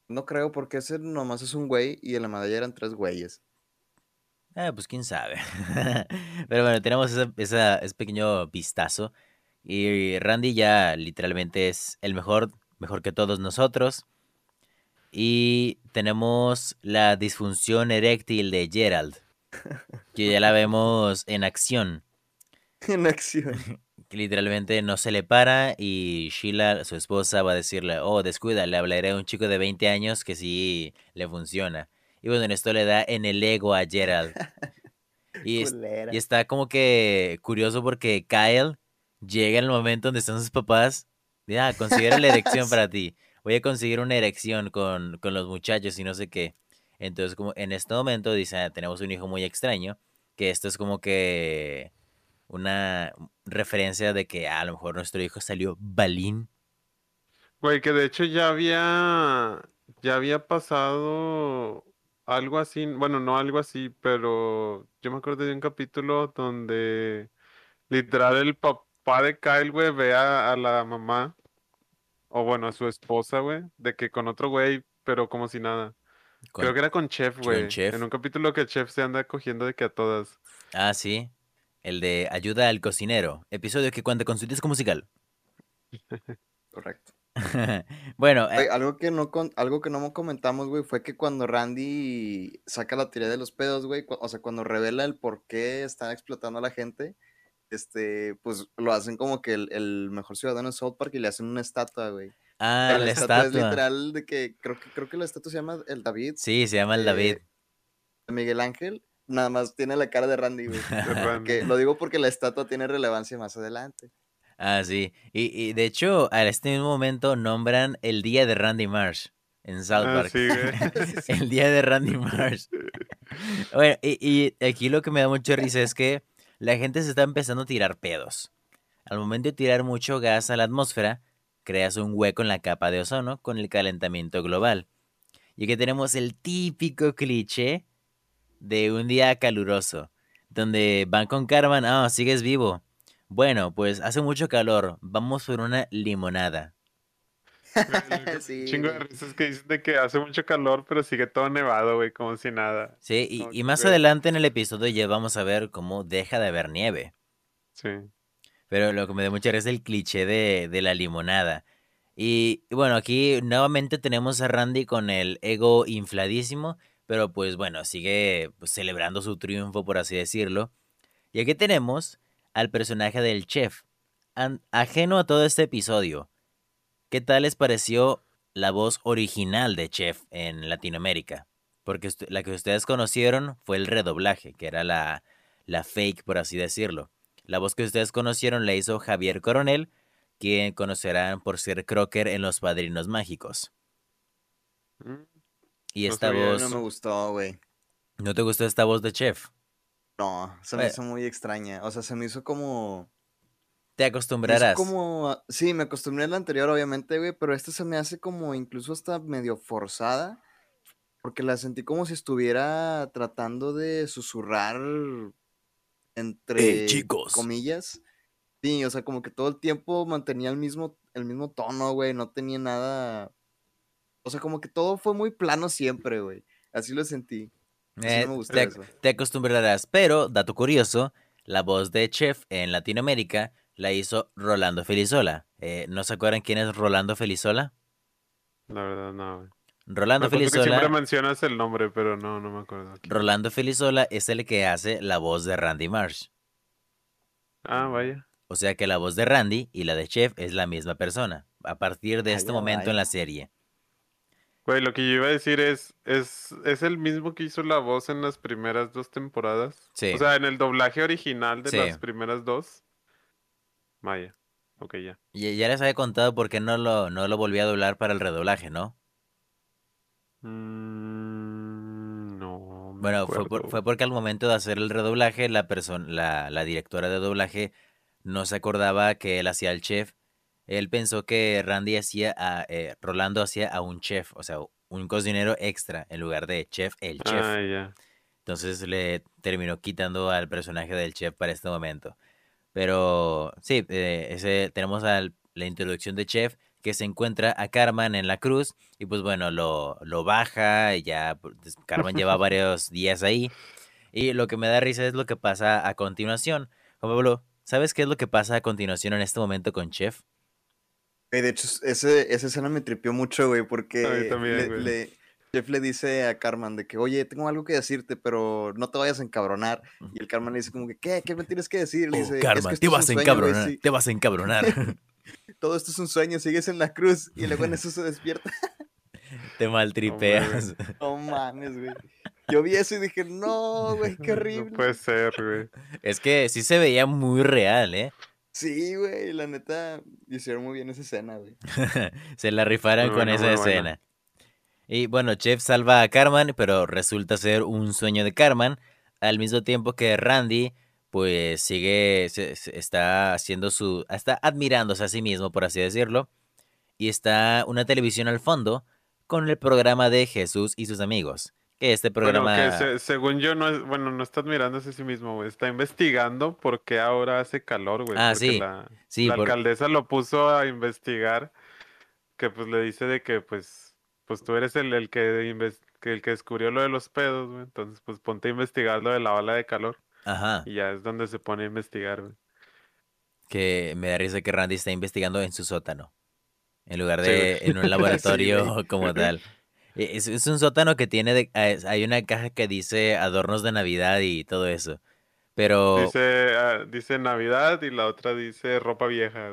No creo porque ese nomás es un güey y en la medalla eran tres güeyes. Ah, pues quién sabe. (laughs) Pero bueno, tenemos esa, esa- ese pequeño vistazo. Y Randy ya literalmente es el mejor, mejor que todos nosotros. Y tenemos la disfunción eréctil de Gerald, que ya la vemos en acción. (laughs) en acción. (laughs) Que literalmente no se le para y Sheila, su esposa, va a decirle, oh, descuida, le hablaré a un chico de 20 años que sí le funciona. Y bueno, en esto le da en el ego a Gerald. (laughs) Y, es- Culera. y está como que curioso porque Kyle llega en el momento donde están sus papás. y, Ah, considera la erección (laughs) para ti. Voy a conseguir una erección con, con los muchachos y no sé qué. Entonces, como en este momento dice, "Ah, tenemos un hijo muy extraño. Que esto es como que una referencia de que ah, a lo mejor nuestro hijo salió balín. Güey, que de hecho ya había, ya había pasado algo así, bueno, no algo así, pero yo me acuerdo de un capítulo donde literal el papá de Kyle, güey, ve a, a la mamá, o bueno, a su esposa, güey, de que con otro güey, pero como si nada. con- Creo que era con Chef, güey. Chef. En un capítulo que Chef se anda cogiendo de que a todas. Ah, sí. El de ayuda al cocinero. Episodio que cuenta con su disco musical. (laughs) Correcto. (laughs) bueno, eh, algo que no con- algo que no comentamos, güey, fue que cuando Randy saca la teoría de los pedos, güey, o sea, cuando revela el por qué están explotando a la gente, este, pues lo hacen como que el, el mejor ciudadano de South Park y le hacen una estatua, güey. ah, Pero la es estatua. literal de que creo que creo que la estatua se llama el David Sí, se llama el eh, David. de Miguel Ángel, nada más tiene la cara de Randy, güey. (laughs) lo digo porque la estatua tiene relevancia más adelante. Ah, sí. Y, y de hecho, a este mismo momento nombran el día de Randy Marsh en South Ah, Park. sí. (laughs) El día de Randy Marsh. (laughs) Bueno, y, y aquí lo que me da mucha risa es que la gente se está empezando a tirar pedos. Al momento de tirar mucho gas a la atmósfera, creas un hueco en la capa de ozono con el calentamiento global. Y aquí tenemos el típico cliché de un día caluroso, donde van con Carmen, ah, sigues vivo. Bueno, pues hace mucho calor, vamos por una limonada. Sí, (laughs) Chingo de risas que dicen de que hace mucho calor, pero sigue todo nevado, güey, como si nada. Sí, y, más güey, adelante en el episodio ya vamos a ver cómo deja de haber nieve. Sí. Pero lo que me da mucha risa es el cliché de, de la limonada. Y y bueno, aquí nuevamente tenemos a Randy con el ego infladísimo, pero pues bueno, sigue pues, celebrando su triunfo, por así decirlo. Y aquí tenemos al personaje del chef, ajeno a todo este episodio. ¿Qué tal les pareció la voz original de Chef en Latinoamérica? Porque la que ustedes conocieron fue el redoblaje, que era la, la fake, por así decirlo. La voz que ustedes conocieron la hizo Javier Coronel, quien conocerán por ser Crocker en Los Padrinos Mágicos. Mm, Y No esta sabía voz... No me gustó, güey. ¿No te gustó esta voz de Chef? No, se me Bueno. hizo muy extraña. O sea, se me hizo como. Te acostumbrarás. como. Sí, me acostumbré a la anterior, obviamente, güey, pero esta se me hace como incluso hasta medio forzada. Porque la sentí como si estuviera tratando de susurrar entre chicos. comillas. Sí, o sea, como que todo el tiempo mantenía el mismo, el mismo tono, güey. No tenía nada. O sea, como que todo fue muy plano siempre, güey. Así lo sentí. Eh, no me gustó te, eso. te acostumbrarás. Pero, dato curioso, la voz de Chef en Latinoamérica la hizo Rolando Felizola. Eh, ¿No se acuerdan quién es Rolando Felizola? La verdad, no. Rolando Me acuerdo que Felizola, siempre mencionas el nombre, pero no, no me acuerdo. Rolando Felizola es el que hace la voz de Randy Marsh. Ah, vaya. O sea que la voz de Randy y la de Chef es la misma persona. A partir de este Vaya, momento en la serie. Güey, lo que yo iba a decir es, es, es el mismo que hizo la voz en las primeras dos temporadas. Sí. O sea, en el doblaje original de Sí. las primeras dos. Vaya. Ok, ya. Y ya les había contado por qué no lo, no lo volví a doblar para el redoblaje, ¿no? Mm, no Bueno, fue, por- acuerdo. fue porque al momento de hacer el redoblaje, la, persona la, la directora de doblaje no se acordaba que él hacía el chef. Él pensó que Randy hacía a, eh, Rolando hacía a un chef, o sea, un cocinero extra en lugar de chef, el chef. Ah, ya. Entonces le terminó quitando al personaje del chef para este momento. Pero sí, eh, ese, tenemos al, la introducción de Chef que se encuentra a Carmen en la cruz y pues bueno, lo, lo baja y ya pues, Carmen lleva (laughs) varios días ahí. Y lo que me da risa es lo que pasa a continuación. Juan Pablo, ¿sabes qué es lo que pasa a continuación en este momento con Chef? De hecho, ese, esa escena me tripió mucho, güey, porque le, Chef le dice a Carmen de que, oye, tengo algo que decirte, pero no te vayas a encabronar. Y el Carmen le dice como que, ¿qué? ¿Qué me tienes que decir? Le oh, dice, Carmen, te, vas a encabronar, te vas a encabronar. Todo esto es un sueño, sigues en la cruz y luego en eso se despierta. (laughs) te maltripeas. No mames, güey. Yo vi eso y dije, no, güey, qué (laughs) horrible. No puede ser, güey. Es que sí se veía muy real, ¿eh? Sí, güey, la neta, hicieron muy bien esa escena, güey. (laughs) se la rifaron con esa escena. Y bueno, Chef salva a Carmen, pero resulta ser un sueño de Carmen, al mismo tiempo que Randy, pues sigue, está haciendo su, está admirándose a sí mismo, por así decirlo, y está una televisión al fondo con el programa de Jesús y sus amigos. Que este programa. Bueno, que según yo, no es, bueno, no está admirándose a sí mismo, güey. Está investigando por qué ahora hace calor, güey. Ah, sí. La, sí, la alcaldesa lo puso a investigar. Que pues le dice de que, pues, pues tú eres el, el que, el que descubrió lo de los pedos, güey. Entonces, pues ponte a investigar lo de la ola de calor. Ajá. Y ya es donde se pone a investigar, güey. Que me da risa que Randy está investigando en su sótano. En lugar de en un (laughs) laboratorio como tal. E, es, es, un sótano que tiene, de, hay una caja que dice adornos de Navidad y todo eso. Pero... Dice, ah, dice Navidad y la otra dice ropa vieja.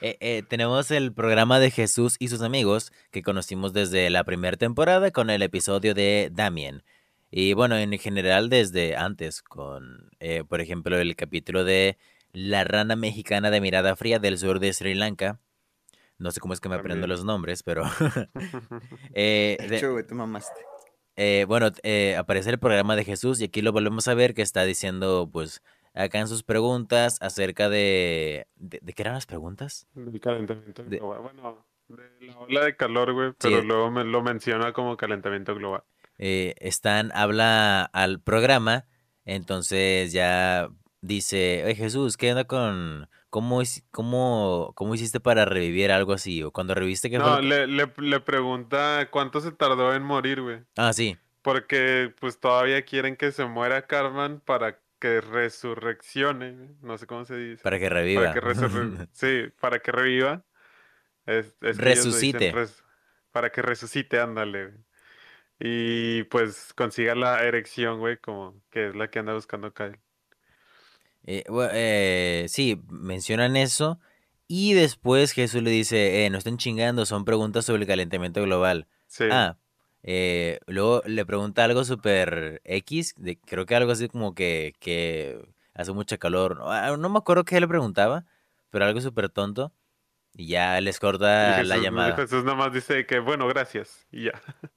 eh, (laughs) eh, tenemos el programa de Jesús y sus amigos que conocimos desde la primera temporada con el episodio de Damien. Y bueno, en general desde antes con, eh, por ejemplo, el capítulo de La rana mexicana de mirada fría del sur de Sri Lanka no sé cómo es que me aprendo los nombres, pero... (laughs) (laughs) eh, de, mamaste. Eh, bueno, eh, aparece el programa de Jesús y aquí lo volvemos a ver que está diciendo, pues, acá en sus preguntas acerca de... ¿De, qué eran las preguntas? Del calentamiento global. Bueno, de la ola de calor, güey, pero luego me lo menciona como calentamiento global. Eh, están, habla al programa, entonces ya dice, oye Jesús, ¿qué onda con ¿Cómo, cómo, cómo hiciste para revivir algo así? ¿O cuando reviste que No, le, le, le pregunta cuánto se tardó en morir, güey. Ah, sí. Porque pues todavía quieren que se muera Carmen para que resurreccione. No sé cómo se dice. Para que reviva. Para que (laughs) sí, para que reviva. Es, Resucite. para que resucite, ándale. Y pues consiga la erección, güey, como que es la que anda buscando Kyle. Eh, eh, sí, mencionan eso. Y después Jesús le dice, eh, no estén chingando, son preguntas sobre el calentamiento global. Sí. Ah, eh, luego le pregunta algo súper X, de, creo que algo así como que, que hace mucha calor. No, ah, no me acuerdo qué le preguntaba, pero algo súper tonto. Y ya les corta la llamada. Jesús nada más dice que, bueno, gracias. Y ya. (laughs)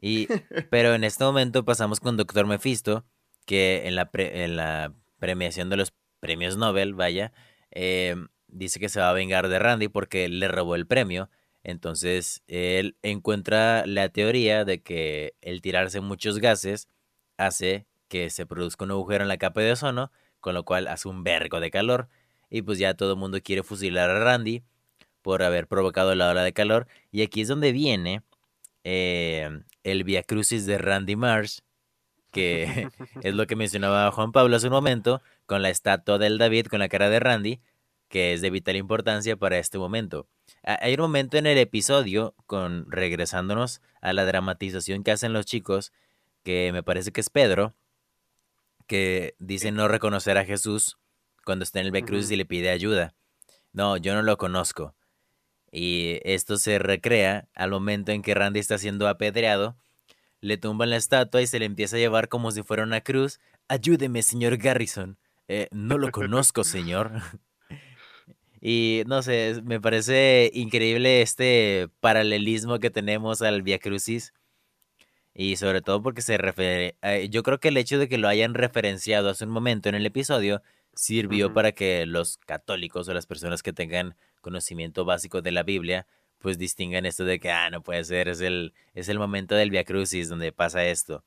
Y, pero en este momento pasamos con Doctor Mephisto, que en la, en la premiación de los premios Nobel, vaya, em, dice que se va a vengar de Randy porque le robó el premio. Entonces él encuentra la teoría de que el tirarse muchos gases hace que se produzca un agujero en la capa de ozono, con lo cual hace un vergo de calor. Y pues ya todo el mundo quiere fusilar a Randy por haber provocado la ola de calor. Y aquí es donde viene em, el Via Crucis de Randy Marsh, que (laughs) es lo que mencionaba Juan Pablo hace un momento, con la estatua del David con la cara de Randy, que es de vital importancia para este momento. Hay un momento en el episodio, con regresándonos a la dramatización que hacen los chicos, que me parece que es Pedro, que dice no reconocer a Jesús cuando está en el Becruz y le pide ayuda. No, yo no lo conozco. Y esto se recrea al momento en que Randy está siendo apedreado le tumban la estatua y se le empieza a llevar como si fuera una cruz. Ayúdeme, señor Garrison. Eh, no lo conozco, señor. (laughs) y no sé, me parece increíble este paralelismo que tenemos al Via Crucis. Y sobre todo porque se refiere. Eh, yo creo que el hecho de que lo hayan referenciado hace un momento en el episodio sirvió para que los católicos o las personas que tengan conocimiento básico de la Biblia pues distingan esto de que, ah, no puede ser, es el, es el momento del Via Crucis donde pasa esto.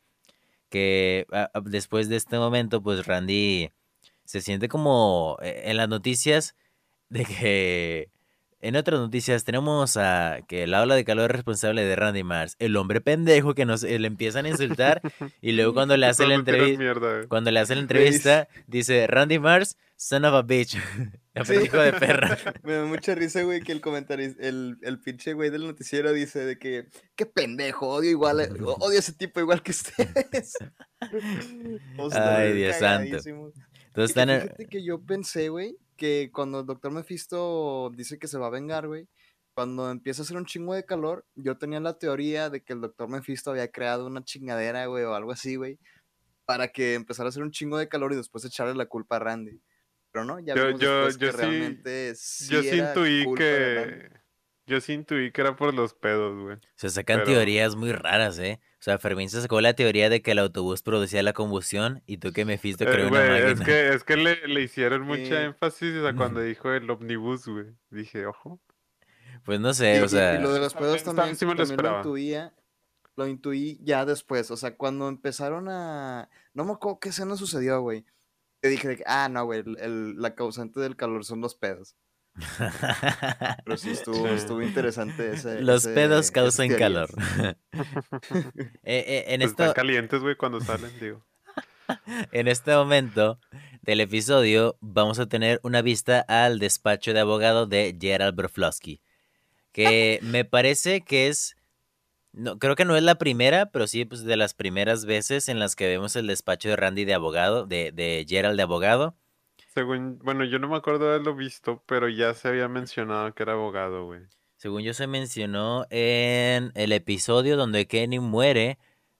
que ah, ah, después de este momento, pues Randy se siente como eh, en las noticias de que en otras noticias tenemos a que la ola de calor es responsable de Randy Mars, el hombre pendejo que nos eh, le empiezan a insultar y luego cuando le (laughs) hace la entrevista, mierda, güey. cuando le hace la entrevista dice Randy Mars, son of a bitch, (laughs) Sí. hijo de perra. (laughs) Me da mucha risa, güey, que el comentarista, el, el pinche güey del noticiero dice de que, qué pendejo, odio igual, odio a ese tipo igual que ustedes. Ay, Dios santo. Entonces en- Fíjate que yo pensé, güey, que cuando el doctor Mephisto dice que se va a vengar, güey, cuando empieza a hacer un chingo de calor, yo tenía la teoría de que el doctor Mephisto había creado una chingadera, güey, o algo así, güey, para que empezara a hacer un chingo de calor y después echarle la culpa a Randy. Pero no, ya Yo- vimos yo- después yo que sí- realmente sí Yo sí intuí que. Yo sí intuí que era por los pedos, güey. Se sacan Pero- teorías muy raras, ¿eh? O sea, Fermín se sacó la teoría de que el autobús producía la combustión y tú que Mephisto Eh, creó una máquina. es que, es que le, le hicieron mucha énfasis a (laughs) cuando dijo el omnibus, güey. Dije, ojo. Pues no Y, sé, y- o y sea... lo de los pedos También- también, sí me lo también lo intuía, lo intuí ya después, o sea, cuando empezaron a... No me acuerdo qué escena sucedió, güey. Te dije, de que, ah, no, güey, el- el- la causante del calor son los pedos. Pero sí (laughs) estuvo, estuvo interesante ese... Los ese- pedos causan calor. (laughs) Eh, eh, en, Pues esto, están calientes, güey, cuando salen, digo. (laughs) en este momento del episodio vamos a tener una vista al despacho de abogado de Gerald Broflovsky. Que me parece que es... No, creo que no es la primera, pero sí pues, de las primeras veces en las que vemos el despacho de Randy de abogado, de, de Gerald de abogado. Según, bueno, yo no me acuerdo de haberlo visto, pero ya se había mencionado que era abogado, güey. Según yo se mencionó en el episodio donde Kenny muere,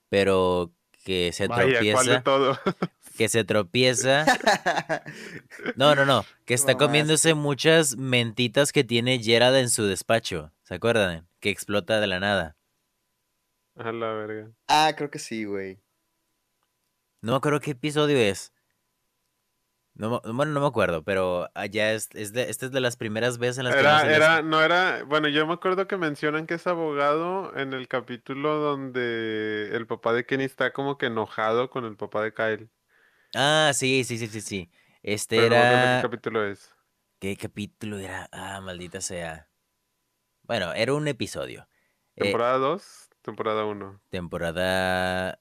pero que se Vaya, ¿cuál de tropieza, todo? (laughs) que se tropieza. (laughs) No, no, no, que está comiéndose muchas mentitas que tiene Gerald en su despacho. ¿Se acuerdan? Que explota de la nada. A la verga. ah, creo que sí, güey. No me acuerdo qué episodio es. No, bueno, no me acuerdo, pero allá es, es de, esta es de las primeras veces en las que vemos Era, era, no era, bueno, yo me acuerdo que mencionan que es abogado en el capítulo donde el papá de Kenny está como que enojado con el papá de Kyle. Ah, sí, sí, sí, sí, sí. Este Pero no era... qué capítulo es. ¿Qué capítulo era? Ah, maldita sea. Bueno, era un episodio. Eh, ¿Temporada 2? Temporada 1. temporada...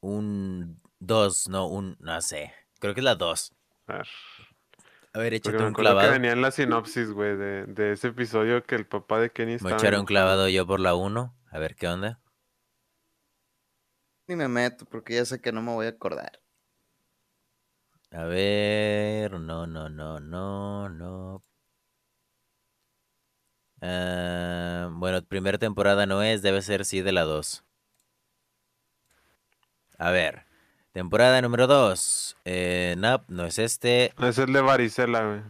Un... Dos, no, un... No sé. Creo que es la dos. A ver. A ver, échate me un acuerdo que clavado. venía en la sinopsis, güey, de, de ese episodio que el papá de Kenny Me estaba echaré un enojado. clavado yo por la uno. A ver qué onda. Ni me meto porque ya sé que no me voy a acordar. A ver... No, no, no, no, no. Ah, bueno, primera temporada no es, debe ser sí de la 2. A ver, temporada número 2. Eh, no, no es este. Es el de varicela, güey.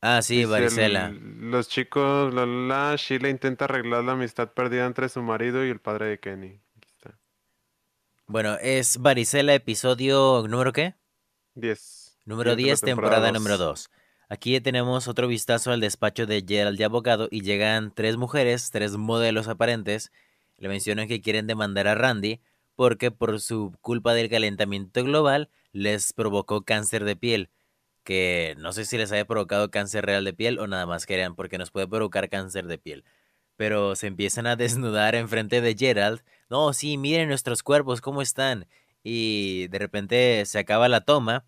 Ah, sí, Dice varicela. el- los chicos, la, la, la, Sheila intenta arreglar la amistad perdida entre su marido y el padre de Kenny. Aquí está. Bueno, es varicela, episodio número qué? 10. Número Siguiente, la 10, temporada número 2. Aquí tenemos otro vistazo al despacho de Gerald de abogado y llegan tres mujeres, tres modelos aparentes. Le mencionan que quieren demandar a Randy porque por su culpa del calentamiento global les provocó cáncer de piel. Que no sé si les haya provocado cáncer real de piel o nada más querían porque nos puede provocar cáncer de piel. Pero se empiezan a (laughs) desnudar enfrente de Gerald. No, sí, miren nuestros cuerpos, cómo están. Y de repente se acaba la toma.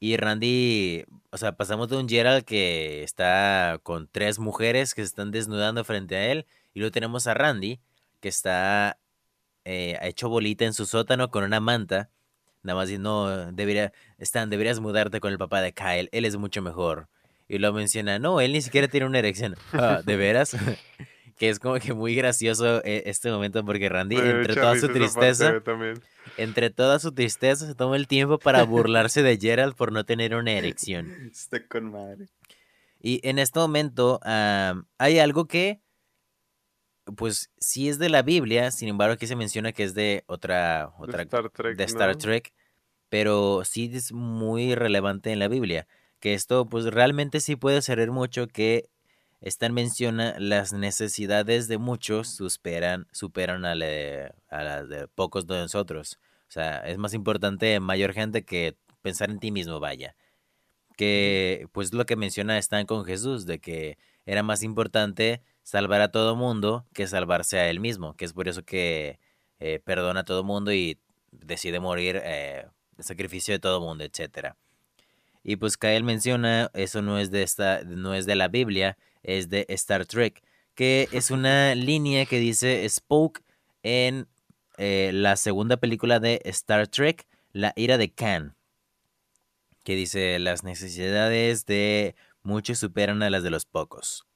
Y Randy, o sea, pasamos de un Gerald que está con tres mujeres que se están desnudando frente a él. Y luego tenemos a Randy, que está eh, hecho bolita en su sótano con una manta. Nada más dice, no, debería, Stan, deberías mudarte con el papá de Kyle, él es mucho mejor. Y lo menciona, no, él ni siquiera tiene una erección. "Ah, ¿De veras? (laughs) que es como que muy gracioso eh, este momento porque Randy, entre toda su tristeza, entre toda su tristeza, se toma el tiempo para burlarse de Gerald por no tener una erección. (laughs) Está con madre. Y en este momento am, hay algo que, pues sí es de la Biblia, sin embargo aquí se menciona que es de otra, De otra Star Trek, de Star ¿no? Trek, pero sí es muy relevante en la Biblia, que esto pues realmente sí puede servir mucho que Stan menciona las necesidades de muchos superan, superan a, la- a las de pocos de nosotros. O sea, es más importante mayor gente que pensar en ti mismo, vaya. Que pues lo que menciona Stan con Jesús, de que era más importante salvar a todo mundo que salvarse a él mismo, que es por eso que eh, perdona a todo mundo y decide morir eh, sacrificio de todo mundo, etcétera. Y pues Kyle menciona, eso no es de esta, no es de la Biblia, es de Star Trek, que es una línea que dice Spoke en eh, la segunda película de Star Trek, La ira de Khan, que dice las necesidades de muchos superan a las de los pocos.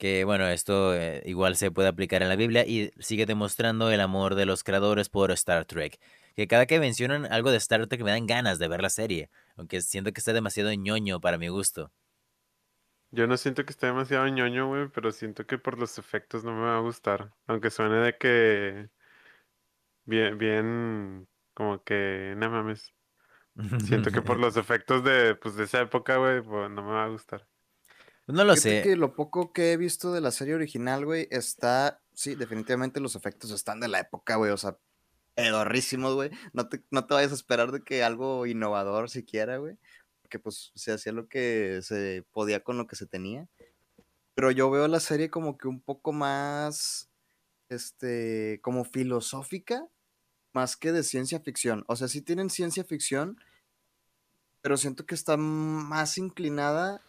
Que bueno, esto eh, igual se puede aplicar en la Biblia y sigue demostrando el amor de los creadores por Star Trek. Que cada que mencionan algo de Star Trek me dan ganas de ver la serie, aunque siento que está demasiado ñoño para mi gusto. Yo no siento que esté demasiado ñoño, güey, pero siento que por los efectos no me va a gustar. Aunque suene de que bien, bien, como que, no mames. (laughs) Siento que por los efectos de, pues, de esa época, güey, pues, no me va a gustar. No lo sé. que lo poco que he visto de la serie original, güey, está. Sí, definitivamente los efectos están de la época, güey. O sea, pedorrísimos, güey. No te, no te vayas a esperar de que algo innovador siquiera, güey. Porque pues se hacía lo que se podía con lo que se tenía. Pero yo veo la serie como que un poco más. Este. como filosófica. Más que de ciencia ficción. O sea, sí tienen ciencia ficción. Pero siento que está más inclinada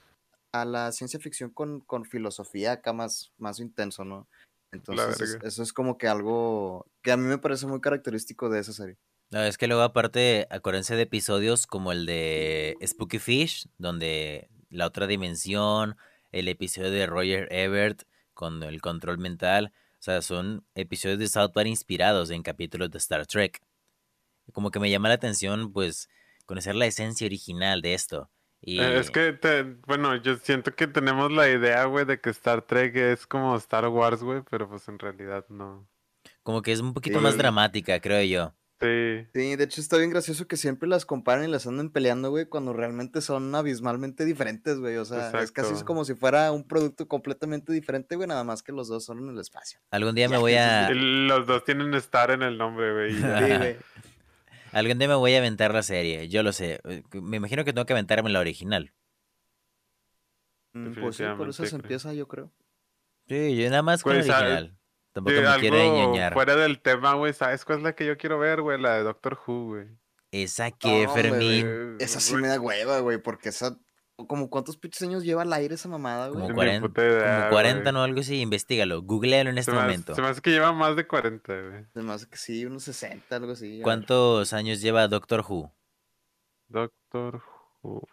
a la ciencia ficción con, con filosofía acá más, más intenso, ¿no? Entonces, es- verga. eso es como que algo que a mí me parece muy característico de esa serie. No, es que luego aparte, acuérdense de episodios como el de Spooky Fish, donde la otra dimensión, el episodio de Roger Ebert con el control mental, o sea, son episodios de South Park inspirados en capítulos de Star Trek. Como que me llama la atención, pues, conocer la esencia original de esto. Y Eh, Es que, te- bueno, yo siento que tenemos la idea, güey, de que Star Trek es como Star Wars, güey, pero pues en realidad no. como que es un poquito más dramática, creo yo. Sí, Sí, de hecho está bien gracioso que siempre las comparen y las anden peleando, güey, cuando realmente son abismalmente diferentes, güey. O sea, es casi como si fuera un producto completamente diferente, güey, nada más que los dos son en el espacio. Algún día me voy a... los dos tienen Star en el nombre, güey. Sí, güey. (laughs) Algún día me voy a aventar la serie, yo lo sé. eh, Me imagino que tengo que aventarme la original. Mm, Pues sí, por eso se empieza, yo creo. Sí, yo nada más con la original. Tampoco Sí, me quiero algo ñoñar. fuera del tema, güey, ¿sabes cuál es la que yo quiero ver, güey? La de Doctor Who, güey. Esa que, No, Fermín. Esa sí me da hueva, güey, porque esa... Como cuántos pinches años lleva al aire esa mamada, güey. Como Ni 40, puta idea, como 40 güey. no algo así, investigalo, googlealo en Se este me, hace, momento. se me hace que lleva más de 40, güey. Se me hace que sí, unos 60, algo así. ¿Cuántos años lleva Doctor Who? Doctor Who.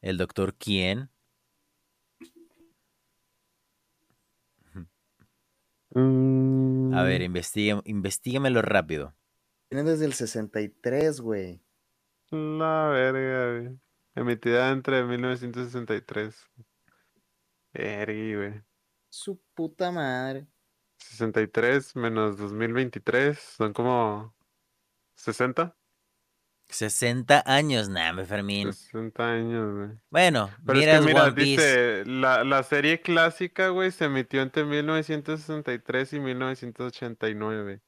¿El doctor quién? A ver, Mm, investigue, investígamelo rápido. Tiene desde el 63, güey. La verga, güey. Emitida entre 1963. Verga, güey. Su puta madre. 63 menos 2023 son como 60. 60 años, nah, me Fermín. 60 años, güey. Bueno, Pero miras es que mira, One Piece. dice, la, la serie clásica, güey, se emitió entre 1963 y 1989.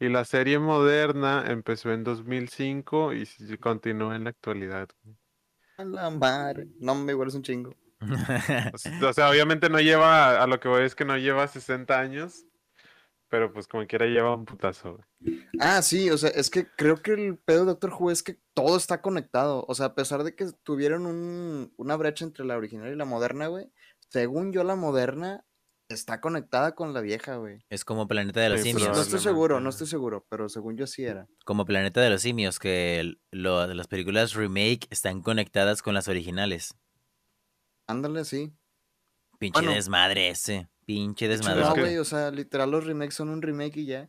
Y la serie moderna empezó en 2005 y continúa en la actualidad. A la madre. No me igual es un chingo. (laughs) O sea, obviamente no lleva, a lo que voy es que no lleva 60 años, pero pues como quiera lleva un putazo, güey. Ah, sí, o sea, es que creo que el pedo de Doctor Who es que todo está conectado. O sea, a pesar de que tuvieron un- una brecha entre la original y la moderna, güey. Según yo, la moderna está conectada con la vieja, güey. Es como Planeta de los Sí, No Simios. estoy Probablemente. seguro, no estoy seguro, pero según yo sí era. Como Planeta de los Simios, que lo- las películas remake están conectadas con las originales. Ándale, sí. Pinche Bueno. desmadre ese. Pinche desmadre. no, güey, o sea, literal los remakes son un remake y ya.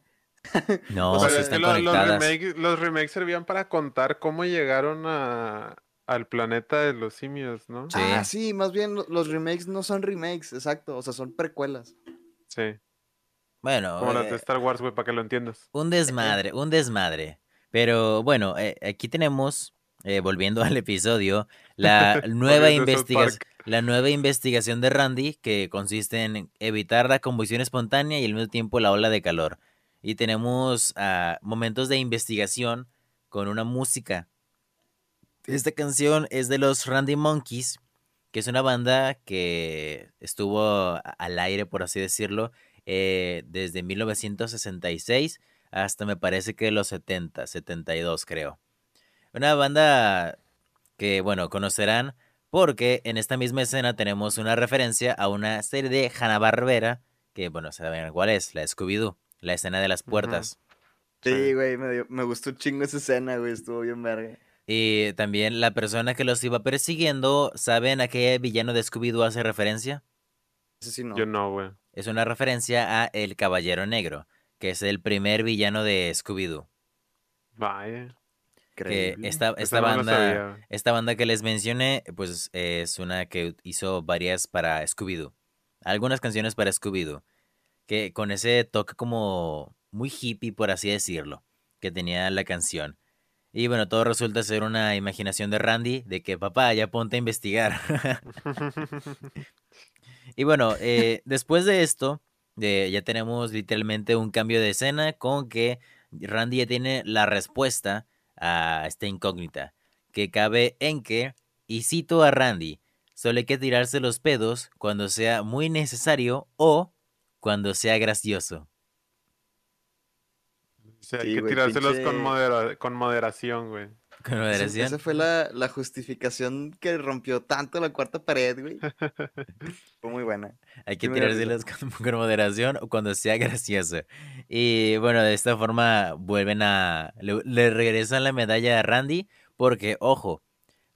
No, (laughs) O sí sea, Pero es que están lo- los, conectadas. remakes, los remakes servían para contar cómo llegaron a, al planeta de los simios, ¿no? Sí. Ah, sí, más bien lo- los remakes no son remakes, exacto, o sea, son precuelas. Sí. Bueno, Como las eh, de Star Wars, güey, para que lo entiendas. un desmadre, un desmadre. Pero bueno, eh, aquí tenemos, eh, volviendo (laughs) al episodio, la (laughs) nueva investigación. La nueva investigación de Randy, que consiste en evitar la combustión espontánea y al mismo tiempo la ola de calor. Y tenemos ah, momentos de investigación con una música. Esta canción es de los Randy Monkeys, que es una banda que estuvo al aire, por así decirlo, eh, desde 1966 hasta me parece que los 70, 72 creo. Una banda que, bueno, conocerán porque en esta misma escena tenemos una referencia a una serie de Hanna-Barbera, que, bueno, saben cuál es, la Scooby-Doo, la escena de las puertas. Sí, güey, me, dio- me gustó un chingo esa escena, güey, estuvo bien verga. Y también la persona que los iba persiguiendo, ¿saben a qué villano de Scooby-Doo hace referencia? Ese sí no. Yo no, güey. Es una referencia a El Caballero Negro, que es el primer villano de Scooby-Doo. Vaya. Que Increíble. esta, no banda, sabía, güey. esta banda que les mencioné, pues es una que hizo varias para Scooby-Doo. Algunas canciones para Scooby-Doo. Que con ese toque como muy hippie, por así decirlo, que tenía la canción. Y bueno, todo resulta ser una imaginación de Randy, de que papá, ya ponte a investigar. (laughs) Y bueno, eh, después de esto, eh, ya tenemos literalmente un cambio de escena con que Randy ya tiene la respuesta a esta incógnita, que cabe en que, y cito a Randy, solo hay que tirarse los pedos cuando sea muy necesario o cuando sea gracioso. O sea, hay que güey, tirárselos con, pinche- modera- con moderación, güey. Con Esa- moderación. Esa fue la, la justificación que rompió tanto la cuarta pared, güey. (laughs) Fue muy buena. Hay que tirárselos con, (laughs) con moderación o cuando sea (laughs) gracioso. Y bueno, de esta forma vuelven a... Le, le regresan la medalla a Randy porque, ojo,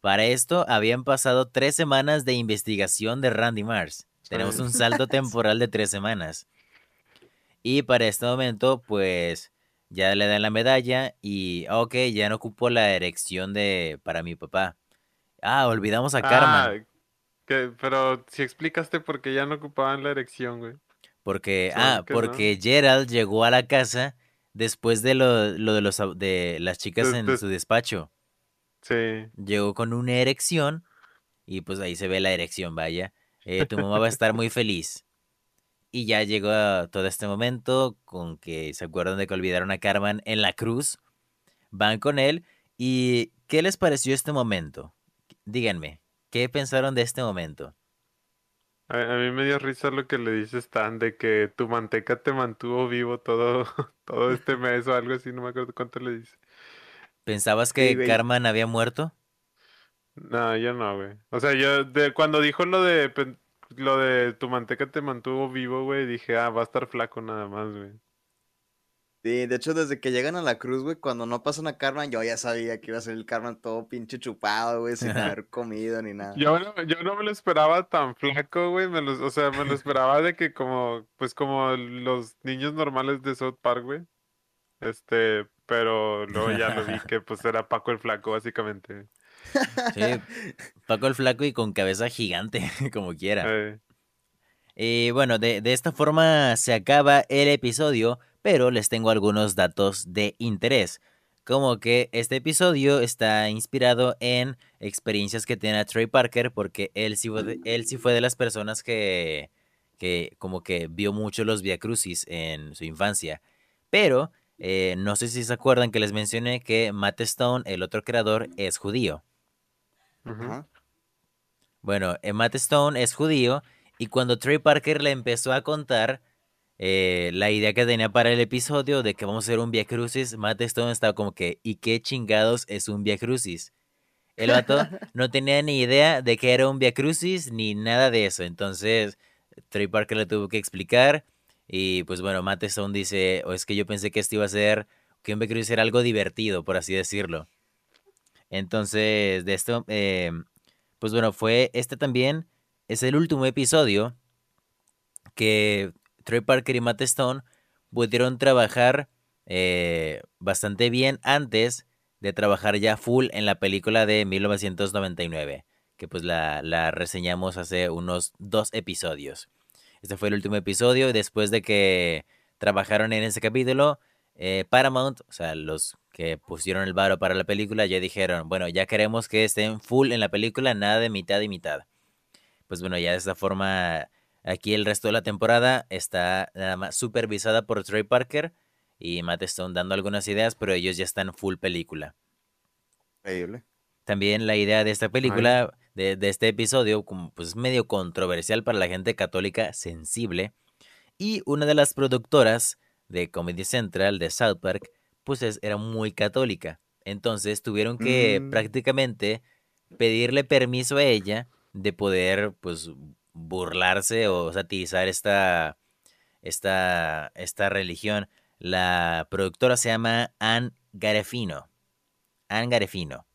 para esto habían pasado tres semanas de investigación de Randy Mars. Tenemos un salto temporal de tres semanas. Y para este momento, pues ya le dan la medalla y, ok, ya no ocupó la erección de para mi papá. Ah, olvidamos a. Ah, que, pero si explicaste por qué ya no ocupaban la erección, güey. Porque, ah, no. porque Gerald llegó a la casa después de lo, lo de los de las chicas en su despacho. Sí. Llegó con una erección y pues ahí se ve la erección, vaya. Eh, tu mamá va a estar muy feliz. Y ya llegó a todo este momento con que se acuerdan de que olvidaron a Carmen en la cruz. Van con él. ¿Y qué les pareció este momento? Díganme, ¿qué pensaron de este momento? A, a mí me dio risa lo que le dice Stan de que tu manteca te mantuvo vivo todo, (laughs) todo este (laughs) mes o algo así, no me acuerdo cuánto le dice. ¿Pensabas que Sí. Carmen había muerto? No, yo no, güey. O sea, yo de cuando dijo lo de lo de tu manteca te mantuvo vivo, güey, dije, ah, va a estar flaco nada más, güey. Sí, de hecho, desde que llegan a la cruz, güey, cuando no pasan a Carmen, yo ya sabía que iba a ser el Carmen todo pinche chupado, güey, sin (laughs) haber comido ni nada. Yo no, yo no me lo esperaba tan flaco, güey. Me lo, o sea, me lo esperaba de que como, pues como los niños normales de South Park, güey. Este, pero luego ya lo vi (laughs) que pues era Paco el Flaco, básicamente. Sí, Paco el Flaco y con cabeza gigante, (laughs) como quiera. Eh, Y bueno, de, de esta forma se acaba el episodio, pero les tengo algunos datos de interés. Como que este episodio está inspirado en experiencias que tiene Trey Parker, porque él sí fue de, él sí fue de las personas que, que como que vio mucho los Via Crucis en su infancia. Pero eh, no sé si se acuerdan que les mencioné que Matt Stone, el otro creador, es judío. Ajá. Bueno, eh, Matt Stone es judío y cuando Trey Parker le empezó a contar eh, la idea que tenía para el episodio de que vamos a hacer un Via Crucis, Matt Stone estaba como que, ¿y qué chingados es un Via Crucis? El vato (laughs) no tenía ni idea de que era un Via Crucis ni nada de eso. Entonces, Trey Parker le tuvo que explicar. Y pues bueno, Matt Stone dice, o es que yo pensé que esto iba a ser, que un Via Crucis era algo divertido, por así decirlo. Entonces, de esto, eh, pues bueno, fue este también, es el último episodio que Trey Parker y Matt Stone pudieron trabajar eh, bastante bien antes de trabajar ya full en la película de 1999, que pues la, la reseñamos hace unos dos episodios. Este fue el último episodio y después de que trabajaron en ese capítulo, eh, Paramount, o sea, los que pusieron el varo para la película, ya dijeron, bueno, ya queremos que estén full en la película, nada de mitad y mitad. pues bueno, ya de esta forma, aquí el resto de la temporada está nada más supervisada por Trey Parker y Matt Stone dando algunas ideas, pero ellos ya están full película. Increíble. También la idea de esta película, de, de este episodio, pues medio controversial para la gente católica sensible. Y una de las productoras de Comedy Central de South Park, pues es- era muy católica. Entonces tuvieron que Mm. prácticamente pedirle permiso a ella de poder, pues, burlarse o satirizar esta, esta, esta religión. La productora se llama Anne Garefino. Anne Garefino.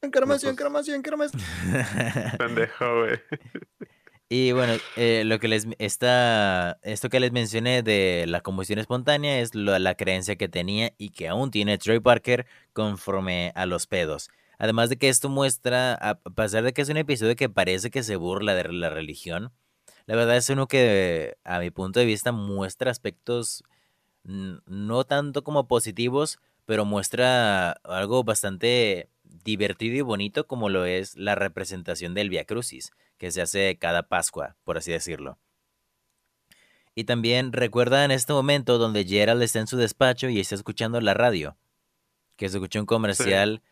Encaramación, pues- encaramación, encaramación. Pendejo, güey. (laughs) Y bueno, eh, lo que les esta, esto que les mencioné de la combustión espontánea es la creencia que tenía y que aún tiene Trey Parker conforme a los pedos. Además de que esto muestra, a pesar de que es un episodio que parece que se burla de la religión, la verdad es uno que a mi punto de vista muestra aspectos no tanto como positivos, pero muestra algo bastante divertido y bonito como lo es la representación del Via Crucis que se hace cada Pascua, por así decirlo. Y también recuerda en este momento donde Gerald está en su despacho y está escuchando la radio, que se escucha un comercial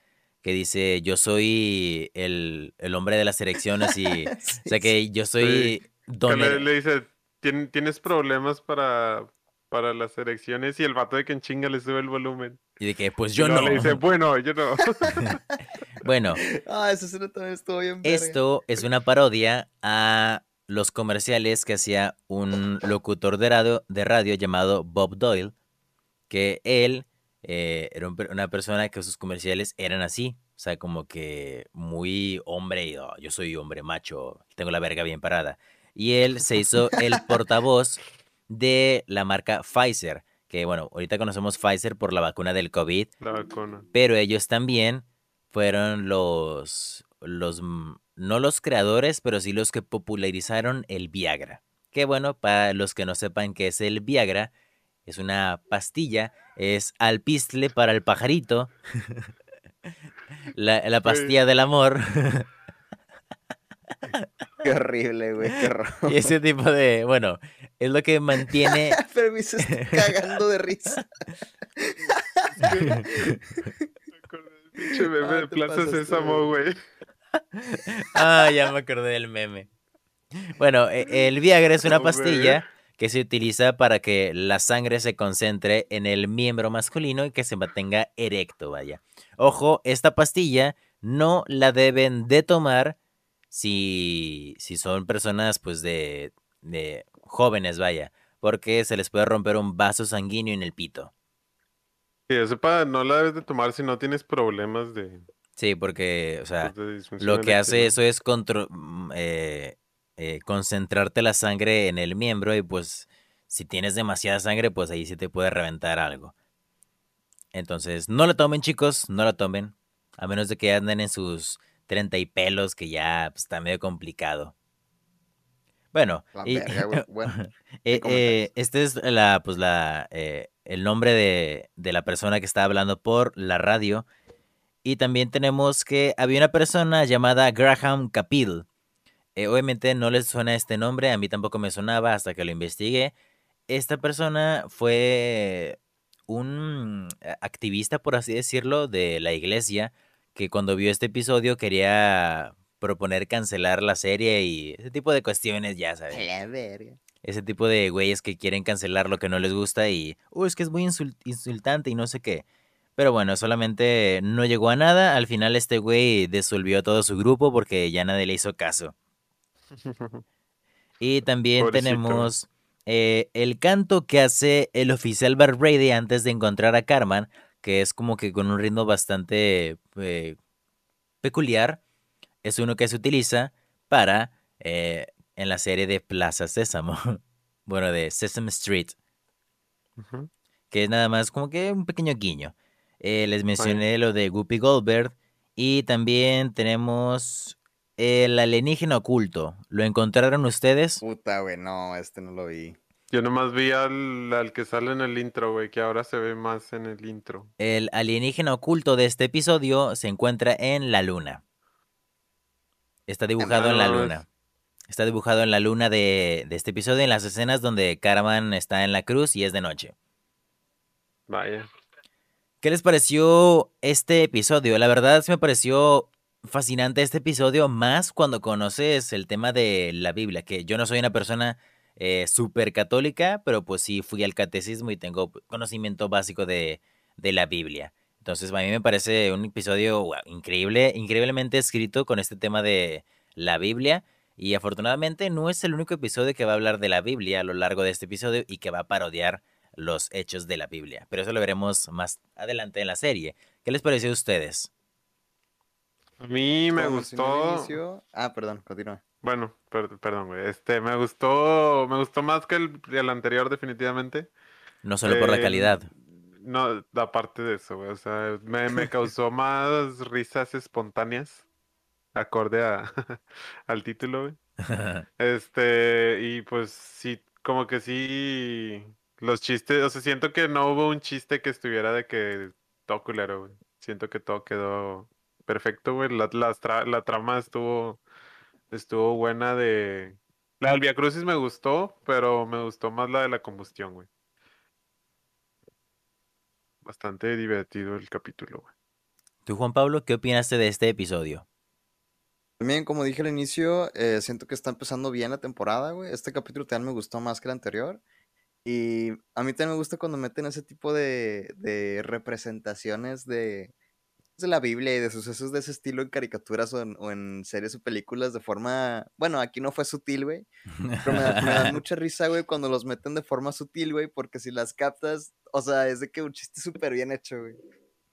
que dice, yo soy el, el hombre de las erecciones y... (laughs) O sea que yo soy... Don le, dice, "Tien- tienes problemas para, para las erecciones y el vato de que en chinga le sube el volumen. Y de que, pues yo luego no. Le dice, bueno, yo no. (laughs) Bueno, Ah, escena también estuvo bien verga. Esto es una parodia a los comerciales que hacía un locutor de radio, de radio llamado Bob Doyle, que él eh, era un una persona que sus comerciales eran así, o sea, como que muy hombre, y, "Oh, yo soy hombre macho, tengo la verga bien parada. Y él se hizo el (laughs) portavoz de la marca Pfizer, que bueno, ahorita conocemos Pfizer por la vacuna del COVID, La vacuna. pero ellos también fueron los, los, no los creadores, pero sí los que popularizaron el Viagra. Que bueno, para los que no sepan qué es el Viagra, es una pastilla, es alpistle para el pajarito, (laughs) la, la pastilla del amor, (laughs) (laughs) Qué horrible, güey, qué horror. y ese tipo de, bueno, es lo que mantiene (laughs) Pero me cagando de risa. Me acordé del pinche meme Ah, de Plaza Sésamo, güey. (laughs) Ah, ya me acordé del meme. Bueno, e- el Viagra es una pastilla que se utiliza para que la sangre se concentre en el miembro masculino y que se mantenga erecto, vaya. Ojo, esta pastilla no la deben de tomar si, si son personas pues de, de jóvenes, vaya, porque se les puede romper un vaso sanguíneo en el pito. Que yo sepa, no la debes de tomar si no tienes problemas de, Sí, porque, o sea, de disfunción Lo que hace eso es contro- mm, eh, eh, concentrarte la sangre en el miembro y pues si tienes demasiada sangre pues ahí sí te puede reventar algo. Entonces no la tomen chicos, no la tomen. A menos de que anden en sus 30 y pelos que ya pues, está medio complicado. Bueno, y- verga. (laughs) Bueno, eh, eh, este es la, pues la, eh, el nombre de, de la persona que está hablando por la radio. Y también tenemos que había una persona llamada Graham Capil. Obviamente no les suena este nombre, a mí tampoco me sonaba hasta que lo investigué. Esta persona fue un activista, por así decirlo, de la iglesia, que cuando vio este episodio quería proponer cancelar la serie y ese tipo de cuestiones, ya sabes. la verga. Ese tipo de güeyes que quieren cancelar lo que no les gusta y, uy, es que es muy insul- insultante y no sé qué. Pero bueno, solamente no llegó a nada. Al final este güey disolvió todo su grupo porque ya nadie le hizo caso. (laughs) Y también Pobrecito. tenemos eh, el canto que hace el oficial Bar Brady antes de encontrar a Carmen, que es como que con un ritmo bastante eh, peculiar. Es uno que se utiliza para eh, en la serie de Plaza Sésamo. (laughs) bueno, de Sesame Street, que es nada más como que un pequeño guiño. Eh, les mencioné lo de Guppy Goldberg y también tenemos el alienígena oculto. ¿Lo encontraron ustedes? Puta, güey, no, este no lo vi. Yo nomás vi al, al que sale en el intro, güey, que ahora se ve más en el intro. El alienígena oculto de este episodio se encuentra en la luna. Está dibujado en la luna. Está dibujado en la luna de, de este episodio, en las escenas donde Caravan está en la cruz y es de noche. Vaya. ¿Qué les pareció este episodio? La verdad sí me pareció fascinante este episodio, más cuando conoces el tema de la Biblia, que yo no soy una persona eh, súper católica, pero pues sí fui al catecismo y tengo conocimiento básico de, de la Biblia. Entonces a mí me parece un episodio increíble, increíblemente escrito con este tema de la Biblia. Y afortunadamente no es el único episodio que va a hablar de la Biblia a lo largo de este episodio y que va a parodiar los hechos de la Biblia. Pero eso lo veremos más adelante en la serie. ¿Qué les pareció a ustedes? A mí me Como gustó. Ah, perdón, continúa. Bueno, per- perdón, güey. Este, me gustó, me gustó más que el, el anterior, definitivamente. No solo por la Eh, calidad. No, aparte de eso, güey. O sea, me, me (laughs) causó más risas espontáneas, acorde a, (laughs) al título, güey. (laughs) Este, y pues sí, como que sí, los chistes, o sea, siento que no hubo un chiste que estuviera de que todo culero, güey. Siento que todo quedó perfecto, güey. La, tra- la trama estuvo, estuvo buena de... La del Via Crucis me gustó, pero me gustó más la de la combustión, güey. Bastante divertido el capítulo, güey. ¿Tú, Juan Pablo, qué opinaste de este episodio? También, como dije al inicio, eh, siento que está empezando bien la temporada, güey. Este capítulo también me gustó más que el anterior. Y a mí también me gusta cuando meten ese tipo de, de representaciones de, de la Biblia y de sucesos de ese estilo en caricaturas o en, o en series o películas de forma... Bueno, aquí no fue sutil, güey. Pero me, da- me da (laughs) mucha risa, güey, cuando los meten de forma sutil, güey, porque si las captas, o sea, es de que un chiste súper bien hecho, güey.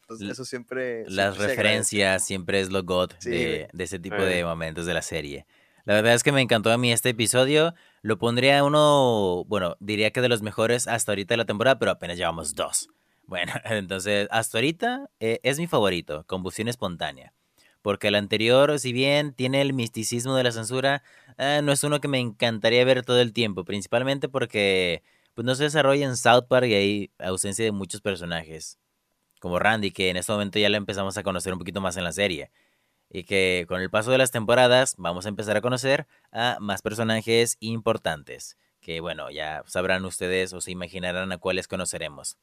Entonces, eso siempre... Las siempre referencias siempre es lo god Sí, de, de ese tipo Eh. de momentos de la serie. La verdad es que me encantó a mí este episodio. Lo pondría uno, bueno, diría que de los mejores hasta ahorita de la temporada, pero apenas llevamos dos. Bueno, (laughs) entonces, hasta ahorita eh, es mi favorito, Combustión Espontánea. Porque el anterior, si bien tiene el misticismo de la censura, eh, no es uno que me encantaría ver todo el tiempo, principalmente porque pues, no se desarrolla en South Park y hay ausencia de muchos personajes como Randy, que en este momento ya lo empezamos a conocer un poquito más en la serie. Y que con el paso de las temporadas vamos a empezar a conocer a más personajes importantes. Que bueno, ya sabrán ustedes o se imaginarán a cuáles conoceremos.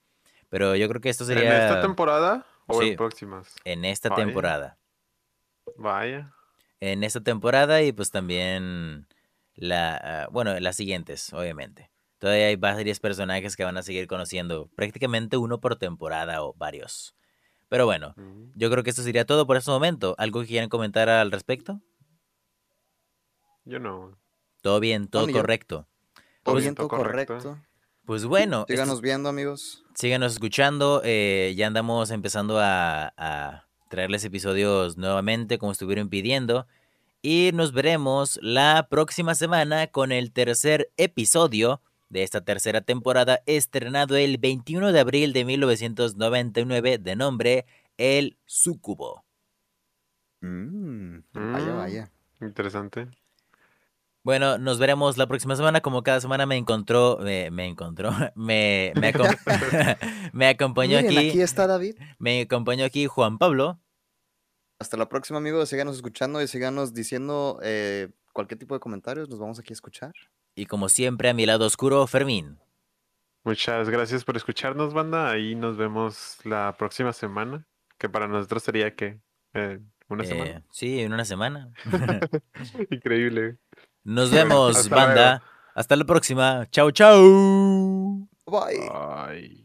Pero yo creo que esto ¿En sería esta temporada o Sí. en próximas? en esta Vaya. temporada. Vaya. En esta temporada y pues también la, ah, bueno, las siguientes, obviamente. Todavía hay varios personajes que van a seguir conociendo, prácticamente uno por temporada o varios. Pero bueno, Mm. Yo creo que esto sería todo por este momento. ¿Algo que quieran comentar al respecto? Yo no. Todo bien, todo correcto. Todo Pues- bien, todo correcto. correcto. Pues bueno, esto- Síganos viendo, amigos. síganos escuchando. eh, ya andamos empezando a, a traerles episodios nuevamente, como estuvieron pidiendo. Y nos veremos la próxima semana con el tercer episodio de esta tercera temporada, estrenado el 21 de abril de 1999, de nombre El Súcubo. Mm, vaya, Mm. vaya. Interesante. Bueno, nos veremos la próxima semana. Como cada semana me encontró, me, me encontró, (laughs) me, me, acom- (laughs) (laughs) me acompañó Miren, aquí, aquí está David. me acompañó aquí Juan Pablo. Hasta la próxima, amigos. Síganos escuchando y síganos diciendo eh, cualquier tipo de comentarios. Nos vamos aquí a escuchar. Y como siempre, a mi lado oscuro, Fermín. Muchas gracias por escucharnos, banda. Ahí nos vemos la próxima semana, que para nosotros sería que una Eh, semana. sí, en una semana. Increíble. Nos vemos, hasta banda. Hasta la próxima. Chau, chau. Bye. Ay.